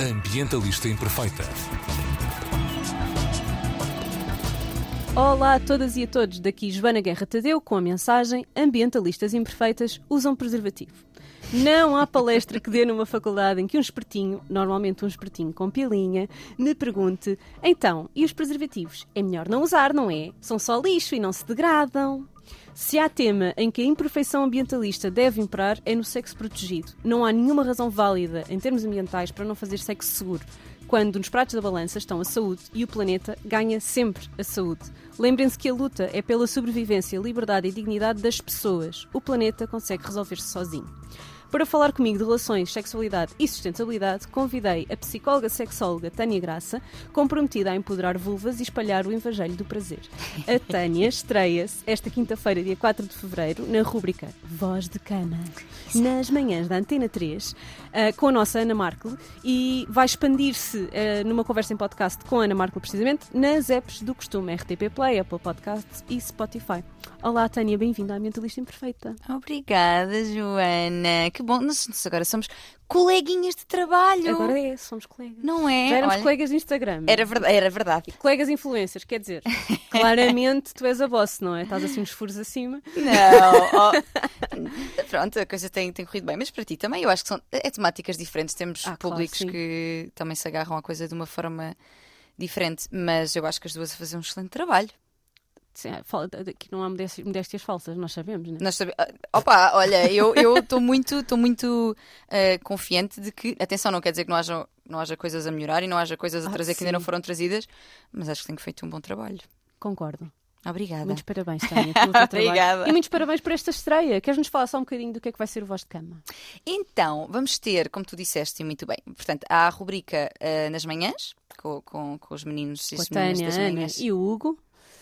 Ambientalista Imperfeita. Olá a todas e a todos, daqui Joana Guerra Tadeu com a mensagem Ambientalistas Imperfeitas usam preservativo. Não há palestra que dê numa faculdade em que um espertinho, normalmente um espertinho com pilinha, me pergunte então, e os preservativos? É melhor não usar, não é? São só lixo e não se degradam. Se há tema em que a imperfeição ambientalista deve imperar, é no sexo protegido. Não há nenhuma razão válida, em termos ambientais, para não fazer sexo seguro, quando nos pratos da balança estão a saúde e o planeta ganha sempre a saúde. Lembrem-se que a luta é pela sobrevivência, liberdade e dignidade das pessoas. O planeta consegue resolver-se sozinho. Para falar comigo de relações, sexualidade e sustentabilidade, convidei a psicóloga sexóloga Tânia Graça, comprometida a empoderar vulvas e espalhar o evangelho do prazer. A Tânia estreia-se esta quinta-feira, dia 4 de fevereiro, na rúbrica Voz de Cama, nas manhãs da Antena 3, uh, com a nossa Ana Markle, e vai expandir-se uh, numa conversa em podcast com a Ana Markle, precisamente, nas apps do costume RTP Play, Apple Podcasts e Spotify. Olá, Tânia, bem-vinda à Mentalista Imperfeita. Obrigada, Joana. Que bom. Nós agora somos coleguinhas de trabalho. Agora é, somos colegas. Não é? Já éramos Olha, colegas de Instagram. Era verdade. Era verdade. Colegas influencers, quer dizer, claramente tu és a boss, não é? Estás assim uns furos acima. Não. oh. Pronto, a coisa tem, tem corrido bem. Mas para ti também, eu acho que são é temáticas diferentes. Temos Ah, claro, públicos sim. que também se agarram à coisa de uma forma diferente. Mas eu acho que as duas a fazer um excelente trabalho. Sim, fala- Aqui não há modéstias, modéstias falsas, nós sabemos, não é? Nós sabe... ah, Opa, olha, eu estou muito, tô muito ah, confiante de que, atenção, não quer dizer que não haja, não haja coisas a melhorar e não haja coisas a Ah, trazer que ainda não foram trazidas, mas acho que tenho feito um bom trabalho. Concordo. Obrigada. Muitos parabéns, Tânia, pelo teu. Obrigada. E muitos parabéns por esta estreia. Queres-nos falar só um bocadinho do que é que vai ser o Voz de Cama? Então, vamos ter, como tu disseste muito bem, portanto, há a rubrica ah, nas manhãs, com, com, com os meninos e as meninas das manhãs. e o Hugo.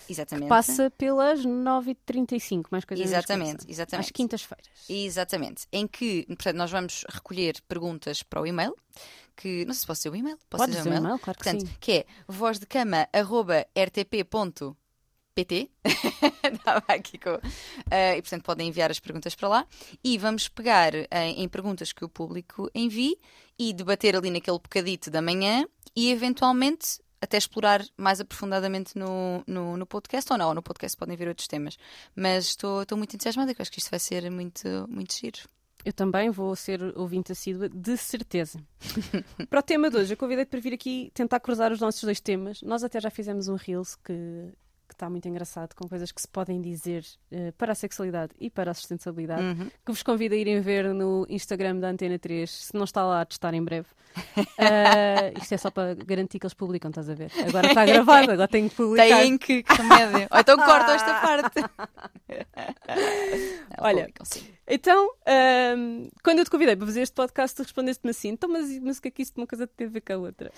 Exatamente. Passa pelas 9h35, mais coisa menos Exatamente, exatamente. Às quintas-feiras. Exatamente. Em que, portanto, nós vamos recolher perguntas para o e-mail, que não sei se posso dizer o e-mail. Posso Podes dizer o e-mail, claro que portanto, sim. que é vozdecama.rtp.pt Estava aqui com. eh, e portanto podem enviar as perguntas para lá e vamos pegar em, em perguntas que o público envie e debater ali naquele bocadito da manhã e eventualmente até explorar mais aprofundadamente no, no, no podcast ou não. No podcast podem ver outros temas. Mas estou estou muito entusiasmada, que acho que isto vai ser muito, muito giro. Eu também vou ser ouvinte assídua, de certeza. para o tema de hoje, eu convidei-te para vir aqui tentar cruzar os nossos dois temas. Nós até já fizemos um Reels que, que está muito engraçado, com coisas que se podem dizer eh, para a sexualidade e para a sustentabilidade, Uhum. que vos convido a irem ver no Instagram da Antena 3, se não está lá, a testar em breve. Ah, isto é só para garantir que eles publicam, estás a ver? Agora está gravado, agora tenho que publicar. Tem que, que remédio. Ou então cortam esta parte. Não, Olha, publicam. Então, ahm, quando eu te convidei para fazer este podcast, tu respondeste-me assim: então, mas, mas o que é que isso de uma coisa tem a ver com a outra?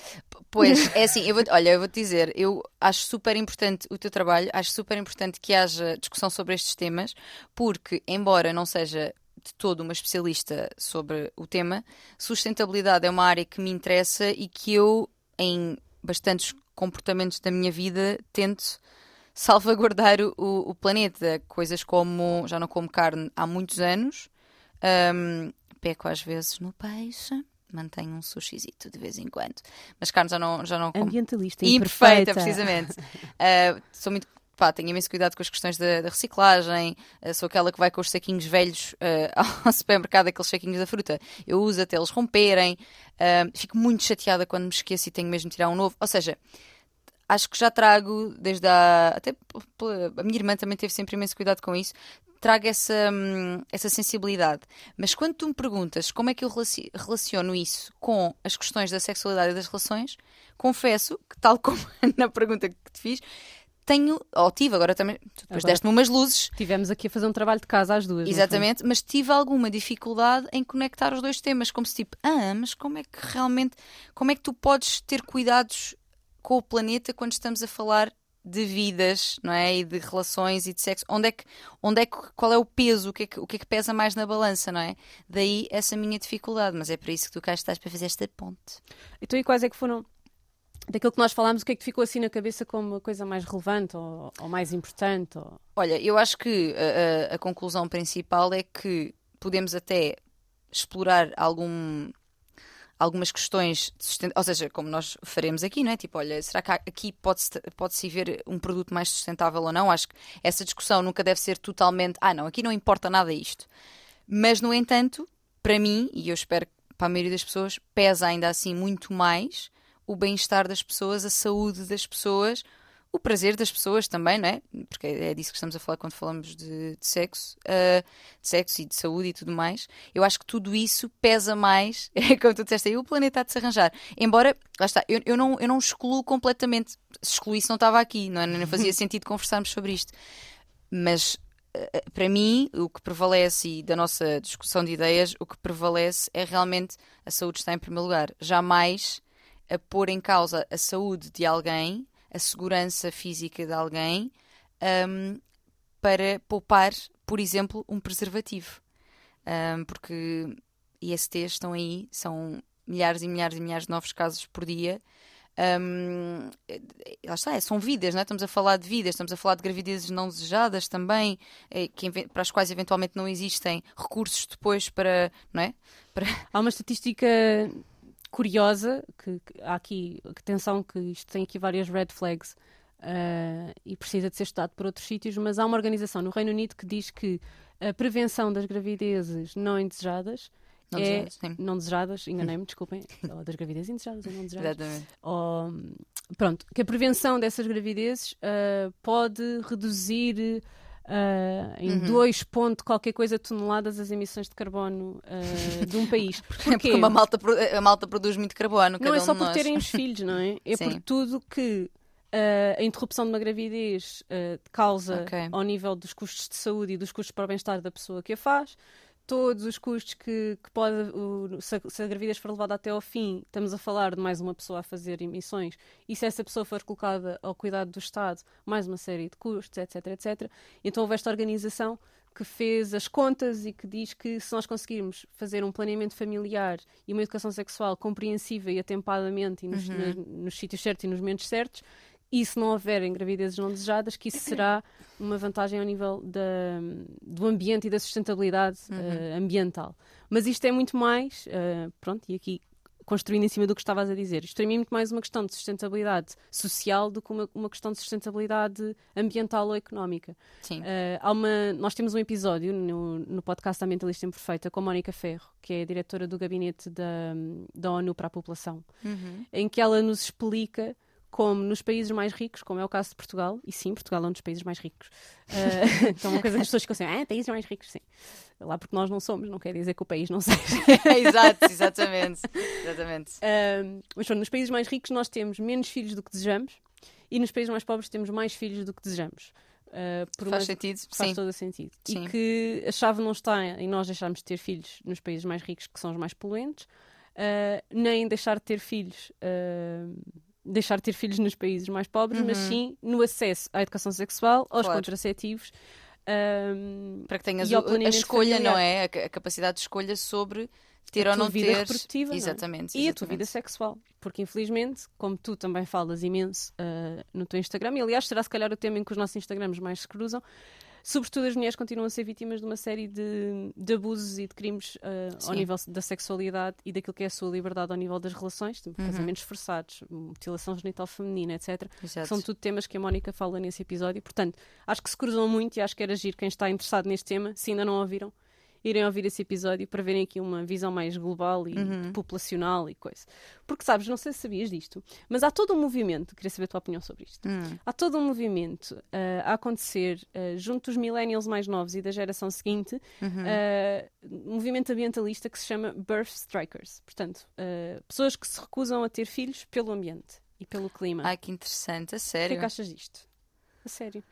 Pois, é assim, eu vou, olha, eu vou-te dizer, eu acho super importante o teu trabalho, acho super importante que haja discussão sobre estes temas, porque, embora não seja de todo uma especialista sobre o tema, sustentabilidade é uma área que me interessa e que eu, em bastantes comportamentos da minha vida, tento salvaguardar o, o planeta. Coisas como, já não como carne há muitos anos, hum, peco às vezes no peixe, mantenho um sushizito de vez em quando, mas carne já não, já não como. Ambientalista, Imperfeita, imperfeita. precisamente. Uh, sou muito. Pá, tenho imenso cuidado com as questões da, da reciclagem. Uh, sou aquela que vai com os saquinhos velhos uh, ao supermercado, aqueles saquinhos da fruta. Eu uso até eles romperem. Uh, fico muito chateada quando me esqueço e tenho mesmo de tirar um novo. Ou seja, acho que já trago desde a. Até a minha irmã também teve sempre imenso cuidado com isso. Trago essa, hum, essa sensibilidade. Mas quando tu me perguntas como é que eu relaci- relaciono isso com as questões da sexualidade e das relações, confesso que, tal como na pergunta que te fiz, tenho, ou tive, agora também, depois deste-me umas luzes, Tivemos aqui a fazer um trabalho de casa às duas. Exatamente, mas tive alguma dificuldade em conectar os dois temas, como se tipo, ah, mas como é que realmente, como é que tu podes ter cuidados com o planeta quando estamos a falar de vidas, não é? E de relações e de sexo. Onde é que, onde é que, qual é o peso, o que é que, o que é que pesa mais na balança, não é? Daí essa minha dificuldade, mas é para isso que tu cá estás para fazer esta ponte. Então, e quais é que foram, daquilo que nós falámos, o que é que ficou assim na cabeça como a coisa mais relevante ou, ou mais importante? Ou... Olha, eu acho que a, a- a conclusão principal é que podemos até explorar algum, algumas questões de sustent... ou seja, como nós faremos aqui, não é? Tipo, olha, será que aqui pode-se pode ver um produto mais sustentável ou não? Acho que essa discussão nunca deve ser totalmente, ah, não, aqui não importa nada isto. Mas, no entanto, para mim, e eu espero que para a maioria das pessoas, pesa ainda assim muito mais o bem-estar das pessoas, a saúde das pessoas, o prazer das pessoas também, não é? Porque é disso que estamos a falar quando falamos de, de sexo, uh, de sexo e de saúde e tudo mais. Eu acho que tudo isso pesa mais, é como tu disseste aí, o planeta há de se arranjar. Embora, lá está, eu, eu, não, eu não excluo completamente, se excluísse não estava aqui, não, é? não fazia sentido conversarmos sobre isto. Mas uh, para mim, o que prevalece, e da nossa discussão de ideias, o que prevalece é realmente a saúde está em primeiro lugar. Jamais a pôr em causa a saúde de alguém a segurança física de alguém um, para poupar, por exemplo, um preservativo. Um, porque ISTs estão aí, são milhares e milhares e milhares de novos casos por dia. Um, lá está, é, são vidas, não é? estamos a falar de vidas, estamos a falar de gravidezes não desejadas também, eh, que, para as quais eventualmente não existem recursos depois para. Não é? para... Há uma estatística curiosa, que, que, há aqui, atenção que isto tem aqui várias red flags uh, e precisa de ser estudado por outros sítios, mas há uma organização no Reino Unido que diz que a prevenção das gravidezes não indesejadas não é, desejadas, sim. não desejadas, enganei-me, desculpem, ou das gravidezes indesejadas ou não desejadas. Exatamente. Ou, pronto, que a prevenção dessas gravidezes uh, pode reduzir Uh, em uhum. 2 ponto qualquer coisa toneladas as emissões de carbono uh, de um país. Porquê? Porque uma malta, a malta produz muito carbono. Não é só um por terem os filhos, não é? É por tudo que uh, a interrupção de uma gravidez causa okay. ao nível dos custos de saúde e dos custos para o bem-estar da pessoa que a faz todos os custos que, que pode, o, se, a, se, a, gravidez for levada até ao fim, estamos a falar de mais uma pessoa a fazer emissões, e se essa pessoa for colocada ao cuidado do Estado, mais uma série de custos, etc, etc. Então houve esta organização que fez as contas e que diz que se nós conseguirmos fazer um planeamento familiar e uma educação sexual compreensiva e atempadamente e nos, uhum. nos, nos sítios certos e nos momentos certos, e se não houverem gravidezes não desejadas, que isso será uma vantagem ao nível da, do ambiente e da sustentabilidade uhum. uh, ambiental. Mas isto é muito mais, uh, pronto, e aqui construindo em cima do que estavas a dizer, isto para mim é muito mais uma questão de sustentabilidade social do que uma, uma questão de sustentabilidade ambiental ou económica. Sim. Uh, há uma, nós temos um episódio no, no podcast Ambientalista Imperfeita com a Mónica Ferro, que é a diretora do gabinete da, da ONU para a população, uhum. em que ela nos explica como nos países mais ricos, como é o caso de Portugal, e sim, Portugal é um dos países mais ricos. Uh, então, uma coisa que as pessoas ficam assim, ah, países mais ricos, sim. Lá porque nós não somos, não quer dizer que o país não seja. Exato, exatamente. exatamente. Uh, mas pronto, nos países mais ricos nós temos menos filhos do que desejamos, e nos países mais pobres temos mais filhos do que desejamos. Uh, faz uma... sentido, faz sim. todo o sentido. Sim. E que a chave não está em nós deixarmos de ter filhos nos países mais ricos, que são os mais poluentes, uh, nem deixar de ter filhos uh, deixar de ter filhos nos países mais pobres, uhum. mas sim no acesso à educação sexual, aos claro. contraceptivos. Um, para que tenhas a escolha, familiar. não é? A, capacidade de escolha sobre ter a ou não vida ter. Reprodutiva, exatamente, é? E a tua vida sexual. Porque infelizmente, como tu também falas imenso uh, no teu Instagram, e aliás será se calhar o tema em que os nossos Instagrams mais se cruzam, sobretudo as mulheres continuam a ser vítimas de uma série de, de abusos e de crimes uh, ao nível da sexualidade e daquilo que é a sua liberdade ao nível das relações, tipo, uhum. casamentos forçados, mutilação genital feminina, etc. São tudo temas que a Mónica fala nesse episódio. Portanto, acho que se cruzam muito e acho que era agir quem está interessado neste tema, se ainda não ouviram irem ouvir esse episódio para verem aqui uma visão mais global e uhum. populacional e coisa. Porque sabes, não sei se sabias disto, mas há todo um movimento, queria saber a tua opinião sobre isto. Uhum. Há todo um movimento uh, a acontecer uh, junto dos millennials mais novos e da geração seguinte, uhum. uh, um movimento ambientalista que se chama Birth Strikers. Portanto, pessoas que se recusam a ter filhos pelo ambiente e pelo clima. Ai, que interessante, a sério. O que é que achas disto? A sério.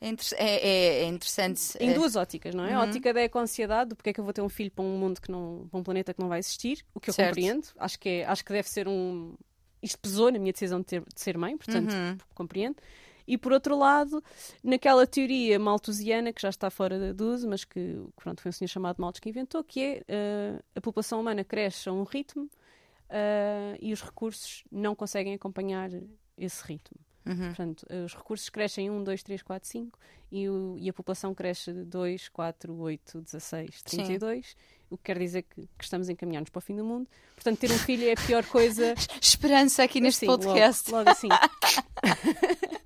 É, é, é, interessante. Em duas óticas, não é? Uhum. A ótica da eco-ansiedade, do porque é que eu vou ter um filho para um mundo que não. para um planeta que não vai existir, o que eu certo. compreendo. Acho que, é, acho que deve ser um. Isto pesou na minha decisão de, ter, de ser mãe, portanto, uhum. compreendo. E por outro lado, naquela teoria malthusiana, que já está fora de uso, mas que pronto, foi um senhor chamado Malthus que inventou, que é uh, a população humana cresce a um ritmo uh, e os recursos não conseguem acompanhar esse ritmo. Uhum. Portanto, os recursos crescem 1, 2, 3, 4, 5 e, o, e a população cresce 2, 4, 8, 16, 32. Sim. o que quer dizer que, que estamos encaminhados para o fim do mundo. Portanto, ter um filho é a pior coisa. Esperança aqui neste assim, podcast. Logo, logo assim.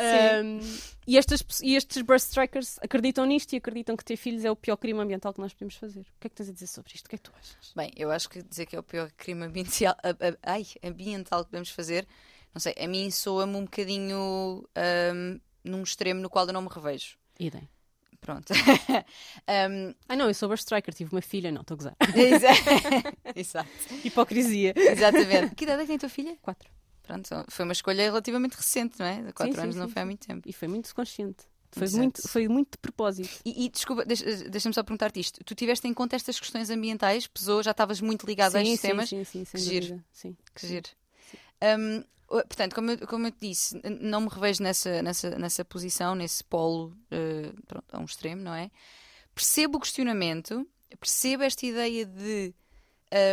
Um, e, estas, e estes burst strikers acreditam nisto e acreditam que ter filhos é o pior crime ambiental que nós podemos fazer. O que é que tens a dizer sobre isto? O que é que tu achas? Bem, eu acho que dizer que é o pior crime ambiental, ai, ambiental que podemos fazer, não sei, a mim soa-me um bocadinho um, num extremo no qual eu não me revejo. Idem. Pronto. um, ah, não, eu sou striker, tive uma filha, não, estou a gozar. Exato. Hipocrisia. Exatamente. Que idade é que tem a tua filha? Quatro. Pronto, foi uma escolha relativamente recente, não é? Quatro sim, anos sim, não sim, foi há muito tempo. E foi muito consciente. Foi muito, foi muito de propósito. E, e desculpa, deixa-me deixa só perguntar-te isto. Tu tiveste em conta estas questões ambientais? Pesou, já estavas muito ligada a estes temas? Sim, sim, sim. Que giro. Sim. Que giro. Um, portanto, como eu, como eu te disse, não me revejo nessa, nessa, nessa posição, nesse polo uh, pronto, a um extremo, não é? Percebo o questionamento, percebo esta ideia de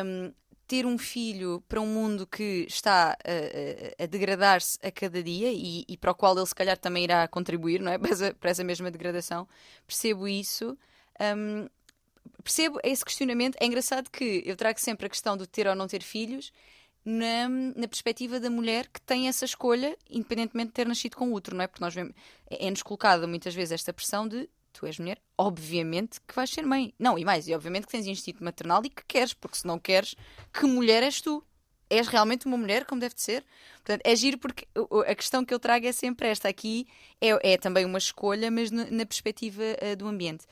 um, ter um filho para um mundo que está a, a, a degradar-se a cada dia e, e, para o qual ele se calhar também irá contribuir, não é? Para essa, para essa mesma degradação. Percebo isso. Um, percebo esse questionamento. É engraçado que eu trago sempre a questão de ter ou não ter filhos na, na perspectiva da mulher que tem essa escolha, independentemente de ter nascido com outro, não é? Porque nós vemos, é-nos colocada muitas vezes esta pressão de tu és mulher, obviamente que vais ser mãe. Não, e mais, e obviamente que tens instinto maternal e que queres, porque se não queres, que mulher és tu? És realmente uma mulher como deve de ser? Portanto, é giro porque a questão que eu trago é sempre esta. Aqui é, é também uma escolha, mas na, na perspectiva uh, do ambiente.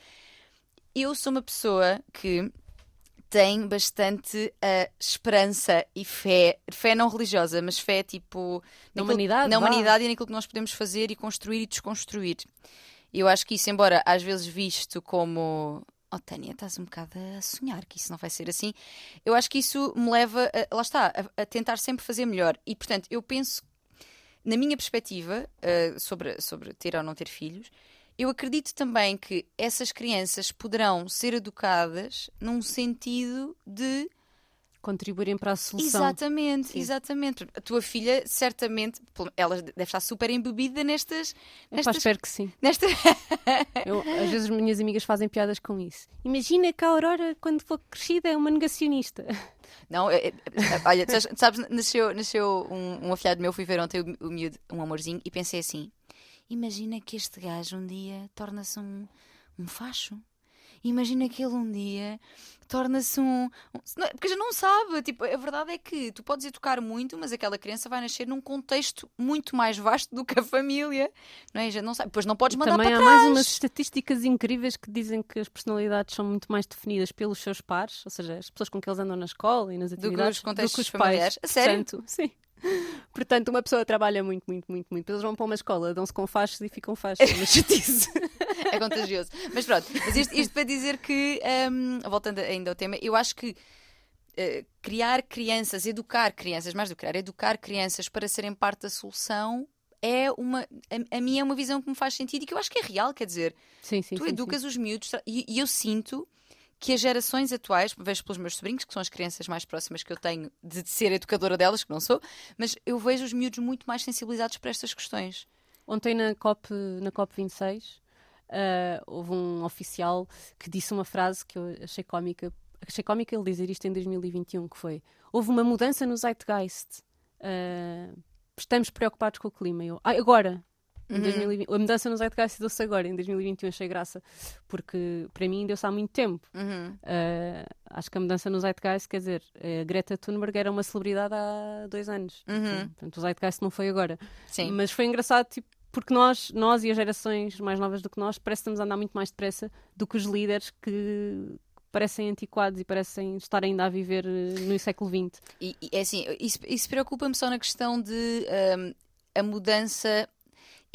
Eu sou uma pessoa que tem bastante uh, esperança e fé, fé não religiosa, mas fé tipo na humanidade, na humanidade e naquilo que nós podemos fazer e construir e desconstruir. Eu acho que isso, embora às vezes visto como oh Tânia, estás um bocado a sonhar que isso não vai ser assim, eu acho que isso me leva, a, lá está, a, a, tentar sempre fazer melhor. E portanto, eu penso, na minha perspectiva, uh, sobre, sobre ter ou não ter filhos, eu acredito também que essas crianças poderão ser educadas num sentido de contribuírem para a solução. Exatamente, Sim. exatamente. A tua filha, certamente, ela deve estar super embebida nestas. nestas... Epá, espero que sim. Nesta... Eu, às vezes as minhas amigas fazem piadas com isso. Imagina que a Aurora, quando for crescida, é uma negacionista. Não, é, é, olha, sabes, nasceu, nasceu um, um afilhado meu, fui ver ontem o, o miúdo, um amorzinho, e pensei assim: imagina que este gajo um dia torna-se um, um facho. Imagina que ele um dia torna-se um, um. Porque já não sabe. Tipo, a verdade é que tu podes educar muito, mas aquela criança vai nascer num contexto muito mais vasto do que a família. Não é? Já não sabe. Depois não podes mandar Também para há trás. mais umas estatísticas incríveis que dizem que as personalidades são muito mais definidas pelos seus pares, ou seja, as pessoas com que eles andam na escola e nas atividades, do que os do que os pais. A sério? Portanto, sim. Portanto, uma pessoa trabalha muito, muito, muito, muito. Eles vão para uma escola, dão-se com fachos e ficam fachos. É uma chatice. é contagioso. Mas pronto, mas isto, isto para dizer que, um, voltando ainda ao tema, eu acho que uh, criar crianças, educar crianças, mais do que criar, educar crianças para serem parte da solução é uma. A, a mim é uma visão que me faz sentido e que eu acho que é real, quer dizer, sim, sim, tu sim, educas os miúdos e, e eu sinto que as gerações atuais, vejo pelos meus sobrinhos, que são as crianças mais próximas que eu tenho de ser educadora delas, que não sou, mas eu vejo os miúdos muito mais sensibilizados para estas questões. Ontem na COP, na COP 26 uh, houve um oficial que disse uma frase que eu achei cómica. Achei cómica ele dizer isto em 2021, que foi houve uma mudança no zeitgeist. Uh, estamos preocupados com o clima. Eu, ah, agora, Uhum. 2020, a mudança no Zeitgeist deu-se agora, em 2021 achei graça, porque para mim deu-se há muito tempo. Uhum. Uh, acho que a mudança no Zeitgeist, quer dizer, a Greta Thunberg era uma celebridade há dois anos. Uhum. Portanto, o Zeitgeist não foi agora. Sim. Mas foi engraçado, tipo, porque nós, nós e as gerações mais novas do que nós, parece que estamos a andar muito mais depressa do que os líderes que parecem antiquados e parecem estar ainda a viver eh, no século XX. E, e é assim, isso, isso preocupa-me só na questão de um, a mudança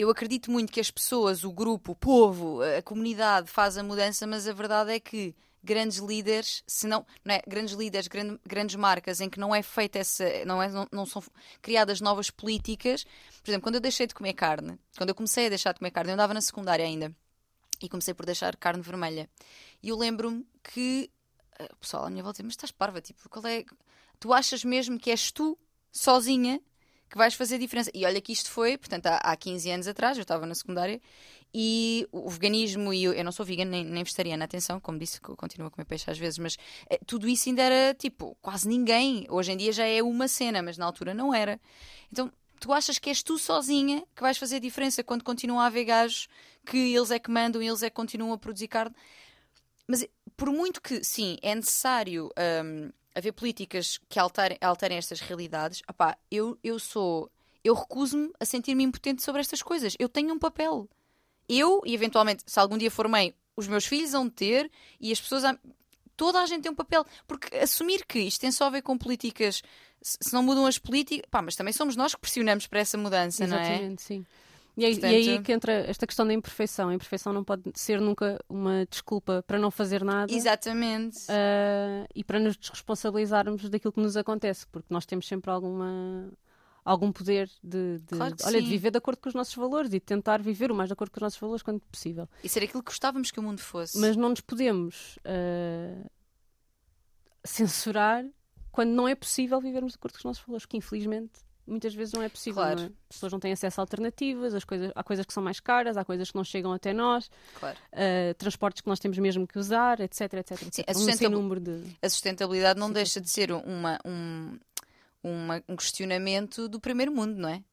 eu acredito muito que as pessoas, o grupo, o povo, a comunidade faz a mudança, mas a verdade é que grandes líderes, se não, não é, grandes líderes, grande, grandes marcas em que não é feita essa, não, é, não, não, são criadas novas políticas. Por exemplo, quando eu deixei de comer carne, quando eu comecei a deixar de comer carne, eu andava na secundária ainda e comecei por deixar carne vermelha. E eu lembro-me que eh, o pessoal à minha volta dizia, mas estás parva, tipo, qual é? Tu achas mesmo que és tu, sozinha, que vais fazer diferença. E olha que isto foi, portanto, há, há 15 anos atrás, eu estava na secundária, e o veganismo, e eu, eu não sou vegana nem, nem vegetariana, atenção, como disse, continuo a comer peixe às vezes, mas eh, tudo isso ainda era tipo, quase ninguém. Hoje em dia já é uma cena, mas na altura não era. Então, tu achas que és tu sozinha que vais fazer diferença quando continuam a haver gajos que eles é que mandam eles é que continuam a produzir carne? Mas por muito que, sim, é necessário hum, haver políticas que alterem, alterem estas realidades, opá, eu, eu sou. Eu recuso-me a sentir-me impotente sobre estas coisas. Eu tenho um papel. Eu, e eventualmente, se algum dia for mãe, os meus filhos vão ter e as pessoas. Toda a gente tem um papel. Porque assumir que isto tem só a ver com políticas, se não mudam as políticas. Pá, mas também somos nós que pressionamos para essa mudança, não é? Exatamente, sim. E aí, Portanto- e aí que entra esta questão da imperfeição. A imperfeição não pode ser nunca uma desculpa para não fazer nada. Exatamente. ah, e para nos desresponsabilizarmos daquilo que nos acontece, porque nós temos sempre alguma algum poder de, de- Claro olha, de viver de acordo com os nossos valores e de tentar viver o mais de acordo com os nossos valores quando possível. E ser aquilo que gostávamos que o mundo fosse. Mas não nos podemos ah, censurar quando não é possível vivermos de acordo com os nossos valores, que infelizmente muitas vezes não é possível. Claro. não é? As pessoas não têm acesso a alternativas, as coisas, há coisas que são mais caras, há coisas que não chegam até nós, Claro. ah, transportes que nós temos mesmo que usar, etc, etc, etc. Sim, a Um sem sustentab- número de... A sustentabilidade não Sim, deixa de ser uma, um, uma- um questionamento do primeiro mundo, não é?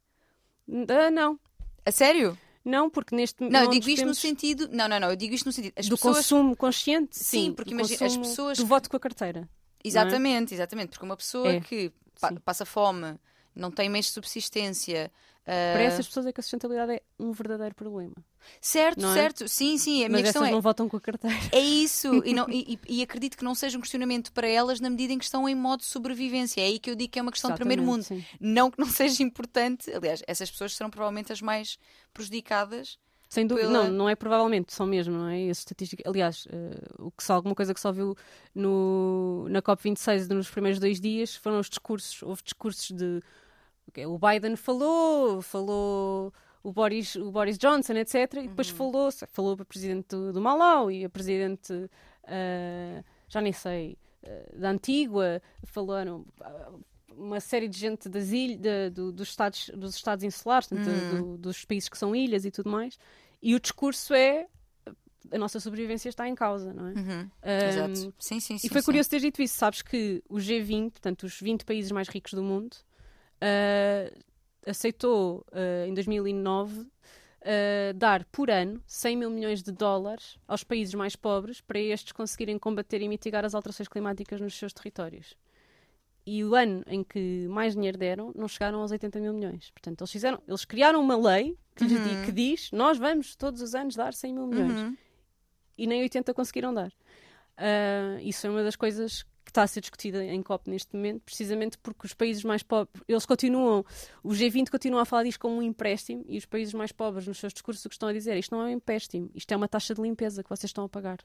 Ah, não, A sério? não, porque neste Não, eu digo isto no podemos- sentido. Não, não, não, eu digo isto no sentido. As do pessoas. consumo consciente, Sim, sim, porque imagina, as pessoas do voto com a carteira. Exatamente, exatamente. Porque uma pessoa É, que pa- sim. passa fome, não tem meios de subsistência. ah, Para essas pessoas é que a sustentabilidade é um verdadeiro problema. Certo, é? certo. Sim, sim. A minha Mas questão essas é. não votam com a carteira. É isso, e, não- e- e- acredito que não seja um questionamento para elas na medida em que estão em modo de sobrevivência. É aí que eu digo que é uma questão de primeiro mundo. Exatamente, sim. Não que não seja importante, aliás, essas pessoas serão provavelmente as mais prejudicadas. Sem dúvida, pela- não, não é provavelmente, são mesmo, não é? Essa estatística, aliás, eh, o que só, alguma coisa que só viu no, na COP26 nos primeiros dois dias foram os discursos, houve discursos de o Biden falou, falou o Boris, o Boris Johnson, etc. E Uhum. depois falou, falou para o presidente do, do Malau e a presidente, eh, já nem sei, eh, da Antigua, falaram ah, uma série de gente das ilhas, de- do- dos, estados, dos estados insulares, Uhum. do- dos países que são ilhas e tudo mais. E o discurso é a nossa sobrevivência está em causa, não é? Uhum, Ahm, Exato. Sim, sim, sim. e foi sim. curioso teres dito isso. Sabes que o G20, portanto, os 20 países mais ricos do mundo, ah, aceitou ah, em 2009 ah, dar por ano 100 mil milhões de dólares aos países mais pobres para estes conseguirem combater e mitigar as alterações climáticas nos seus territórios. E o ano em que mais dinheiro deram, não chegaram aos 80 mil milhões. Portanto, eles fizeram, eles criaram uma lei que, Uhum. que diz: nós vamos todos os anos dar 100 mil milhões Uhum. e nem 80 conseguiram dar. Ah, isso é uma das coisas que está a ser discutida em COP neste momento, precisamente porque os países mais pobres, eles continuam, o G20 continua a falar disto como um empréstimo e os países mais pobres nos seus discursos o que estão a dizer isto não é um empréstimo, isto é uma taxa de limpeza que vocês estão a pagar.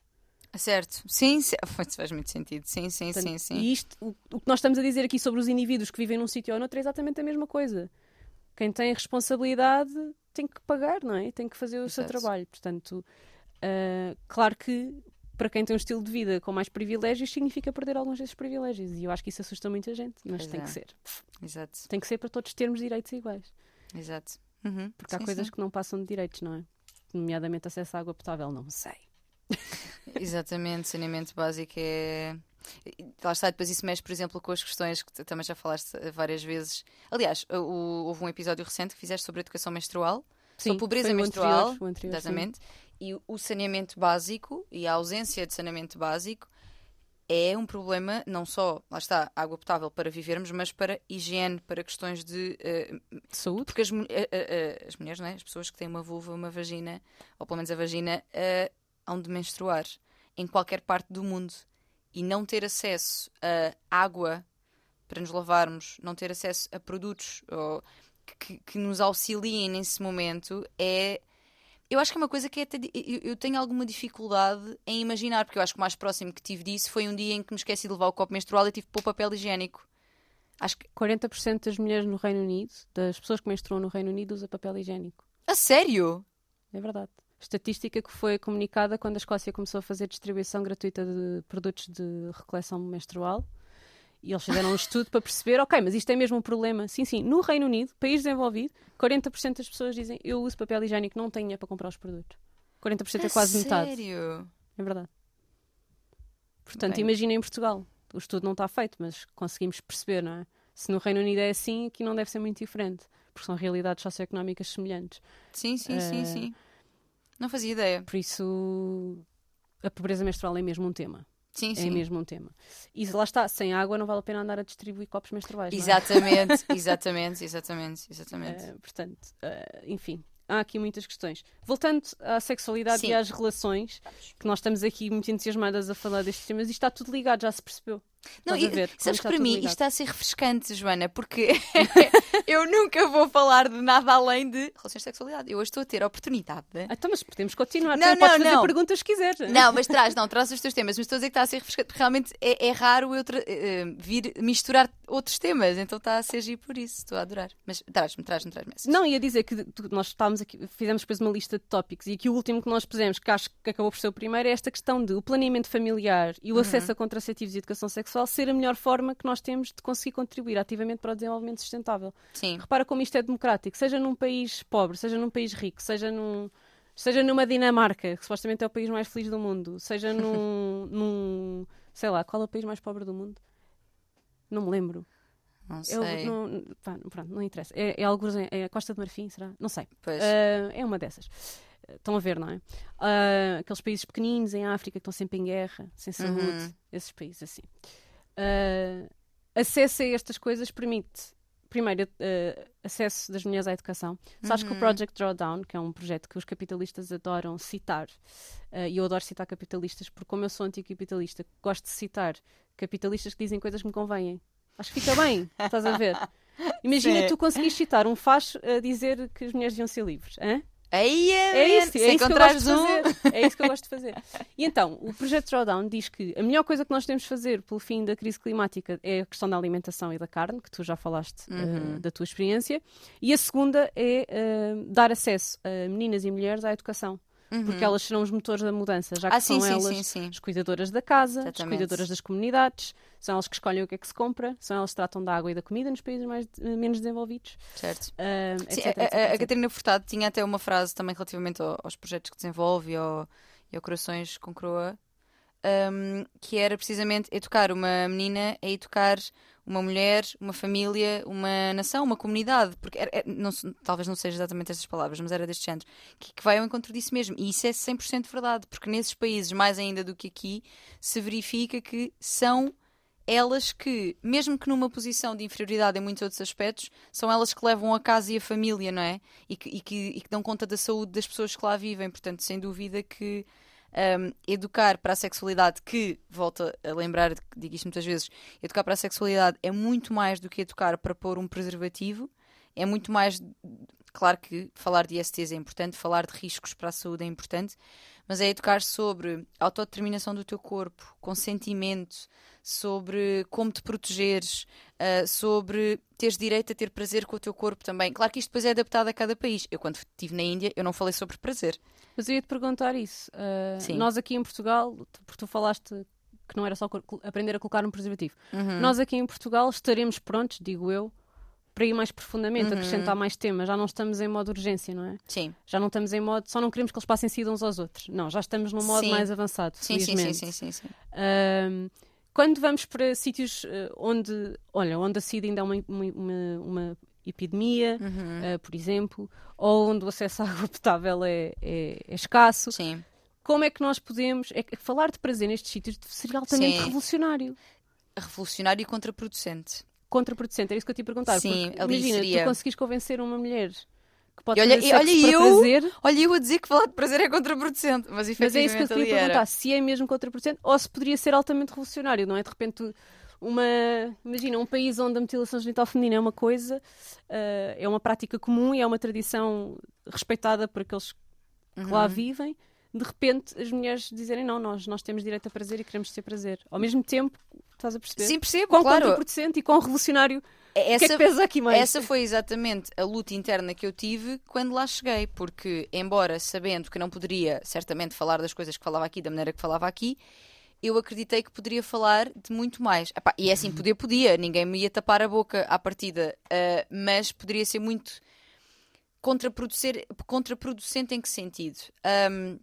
Certo. Sim, sim. Faz muito sentido. Sim, sim, Portanto, sim, sim. E isto, o, o que nós estamos a dizer aqui sobre os indivíduos que vivem num sítio ou noutro é exatamente a mesma coisa. Quem tem responsabilidade tem que pagar, não é? Tem que fazer o seu Exato. trabalho. Portanto, ah, claro que para quem tem um estilo de vida com mais privilégios significa perder alguns desses privilégios. E eu acho que isso assusta muita gente, mas Pois tem é. que ser. Exato. Tem que ser para todos termos direitos iguais. Exato. Uhum. Porque há Sim, coisas sim. que não passam de direitos, não é? Nomeadamente acesso à água potável, não sei. Exatamente, saneamento básico é. Lá está, depois isso mexe, por exemplo, com as questões que também já falaste eh, várias vezes. Aliás, o- houve um episódio recente que fizeste sobre a educação menstrual, sobre a pobreza menstrual, anterior, anterior, sim. E o- saneamento básico e a ausência de saneamento básico é um problema, não só, lá está, água potável para vivermos, mas para higiene, para questões de De saúde. porque as, eh, eh, as mulheres, é? as pessoas que têm uma vulva, uma vagina, ou pelo menos a vagina, eh, hão de menstruar em qualquer parte do mundo. E não ter acesso a água para nos lavarmos, não ter acesso a produtos que, que nos auxiliem nesse momento é. Eu acho que é uma coisa que é até eu tenho alguma dificuldade em imaginar, porque eu acho que o mais próximo que tive disso foi um dia em que me esqueci de levar o copo menstrual e tive que pôr papel higiênico. Acho que. 40% das mulheres no Reino Unido, das pessoas que menstruam no Reino Unido, usa papel higiênico. A sério? É verdade. Estatística que foi comunicada quando a Escócia começou a fazer distribuição gratuita de produtos de recoleção menstrual. E eles fizeram um estudo para perceber, ok, mas isto é mesmo um problema. Sim, sim, no Reino Unido, país desenvolvido, 40% das pessoas dizem eu uso papel higiênico, não tenho dinheiro para comprar os produtos. 40% é A quase metade. Sério? É verdade. Portanto, imagina em Portugal. O estudo não está feito, mas conseguimos perceber, não é? Se no Reino Unido é assim, aqui não deve ser muito diferente, porque são realidades socioeconómicas semelhantes. Sim, sim, sim, Eh, sim. Não fazia ideia. Por isso, a pobreza menstrual é mesmo um tema. Sim, É sim. mesmo um tema. E lá está, sem água não vale a pena andar a distribuir copos menstruais. é? Exatamente, exatamente, exatamente, exatamente. Eh, portanto, eh, enfim, há aqui muitas questões. Voltando à sexualidade Sim. e às relações, que nós estamos aqui muito entusiasmadas a falar destes temas, isto está tudo ligado, já se percebeu. Não, e- sabes que para mim ligado. isto está a ser refrescante, Joana, porque eu nunca vou falar de nada além de relações de sexualidade. Eu hoje estou a ter a oportunidade. de- Ah, Então, mas podemos continuar. Não, Não, podes não, fazer não. perguntas se quiseres. Não, mas traz, não, traz os teus temas, mas estou a dizer que está a ser refrescante, realmente é, é raro eu tra- eh, vir misturar outros temas, então está a ser giro por isso, estou a adorar. Mas traz-me, traz-me, traz-me. Não, ia dizer que nós estávamos aqui, fizemos depois uma lista de tópicos e que o último que nós pusemos, que acho que acabou por ser o primeiro, é esta questão de o planeamento familiar e o acesso a contraceptivos e educação sexual ser a melhor forma que nós temos de conseguir contribuir ativamente para o desenvolvimento sustentável. Sim, Repara como isto é democrático, seja num país pobre, seja num país rico, seja num. Seja numa Dinamarca, que supostamente é o país mais feliz do mundo, seja num, num sei lá, qual é o país mais pobre do mundo? Não me lembro. não É, sei. o- não, pá, pronto, não interessa. É, é, algures em- é a Costa de Marfim, será? Não sei. Ah, é uma dessas. Estão a ver, não é? Ah, aqueles países pequeninos em África que estão sempre em guerra, sem saúde, Uhum. esses países assim. Ah, acesso a estas coisas permite, primeiro, ah, acesso das mulheres à educação. Sabes que o Uhum. Project Drawdown, que é um projeto que os capitalistas adoram citar, ah, e eu adoro citar capitalistas, porque como eu sou anticapitalista, gosto de citar capitalistas que dizem coisas que me convêm. Acho que fica bem, estás a ver? Imagina Sim. tu conseguires citar um facho a dizer que as mulheres deviam ser livres. Hã? Aí É isso, se é isso que eu gosto de fazer. É isso que eu gosto de fazer. E então, o projeto Drawdown diz que a melhor coisa que nós temos de fazer pelo fim da crise climática é a questão da alimentação e da carne, que tu já falaste eh, Uhum. da tua experiência. E a segunda é eh, dar acesso a meninas e mulheres à educação. Porque elas serão os motores da mudança, já que Uhum. Ah, sim, são sim, elas sim, sim. as cuidadoras da casa, as Exatamente. cuidadoras das comunidades, são elas que escolhem o que é que se compra, são elas que tratam da água e da comida nos países mais, menos desenvolvidos. Certo. ah, Sim, etc, a- a, a etc. Catarina Furtado tinha até uma frase também relativamente ao- aos projetos que desenvolve e ao, e ao Corações com Croa, um, que era precisamente educar uma menina é educar uma mulher, uma família, uma nação, uma comunidade, porque era- era- não talvez não seja exatamente estas palavras, mas era deste género, que, que vai ao encontro disso mesmo. E isso é 100% verdade, porque nesses países, mais ainda do que aqui, se verifica que são elas que, mesmo que numa posição de inferioridade em muitos outros aspectos, são elas que levam a casa e a família, não é? E que, e que, e que dão conta da saúde das pessoas que lá vivem. Portanto, sem dúvida que um, educar para a sexualidade, que, volto a lembrar, digo isto muitas vezes, educar para a sexualidade é muito mais do que educar para pôr um preservativo, é muito mais. Claro que falar de ISTs é importante, falar de riscos para a saúde é importante, mas é educar sobre a autodeterminação do teu corpo, consentimento, sobre como te protegeres, ah, sobre teres direito a ter prazer com o teu corpo também. Claro que isto depois é adaptado a cada país. Eu, quando estive na Índia, eu não falei sobre prazer. Mas eu ia te perguntar isso. Uh, Sim. nós aqui em Portugal, porque tu falaste que não era só aprender a colocar um preservativo. Uhum. Nós aqui em Portugal estaremos prontos, digo eu, para ir mais profundamente, Uhum. acrescentar mais temas. Já não estamos em modo urgência, não é? Sim. Já não estamos em modo, só não queremos que eles passem sido uns aos outros. Não, já estamos num modo Sim. mais avançado, Sim, sim, sim, felizmente. sim, sim, sim. Ahm, quando vamos para sítios eh, onde, olha, onde a SIDA ainda é uma, uma, uma- epidemia, Uhum. eh, por exemplo, ou onde o acesso à água potável é, é- é escasso, Sim. como é que nós podemos. É falar de prazer nestes sítios seria altamente Sim. revolucionário. Revolucionário e contraproducente. Contraproducente, era isso que eu te ia perguntar. Sim, porque, ali imagina, seria- tu conseguis convencer uma mulher que pode E olha- fazer e olha, eu- prazer, Olha, eu a dizer que falar de prazer é contraproducente, mas mas é isso que eu te era. perguntar: se é mesmo contraproducente ou se poderia ser altamente revolucionário, não é? De repente, uma. Imagina, um país onde a mutilação genital feminina é uma coisa, eh, é uma prática comum e é uma tradição respeitada por aqueles que lá Uhum. vivem. De repente, as mulheres dizerem: não, nós, nós temos direito a prazer e queremos ter prazer. Ao mesmo tempo, estás a perceber? Sim, percebo, Quão claro. contraproducente e quão revolucionário. O que é Essa, que pesa aqui mais? essa foi exatamente a luta interna que eu tive quando lá cheguei, porque, embora sabendo que não poderia certamente falar das coisas que falava aqui da maneira que falava aqui, eu acreditei que poderia falar de muito mais. Epá, e é assim, poder podia, ninguém me ia tapar a boca à partida, ah, mas poderia ser muito contraproducente, contraproducente em que sentido? Ahm,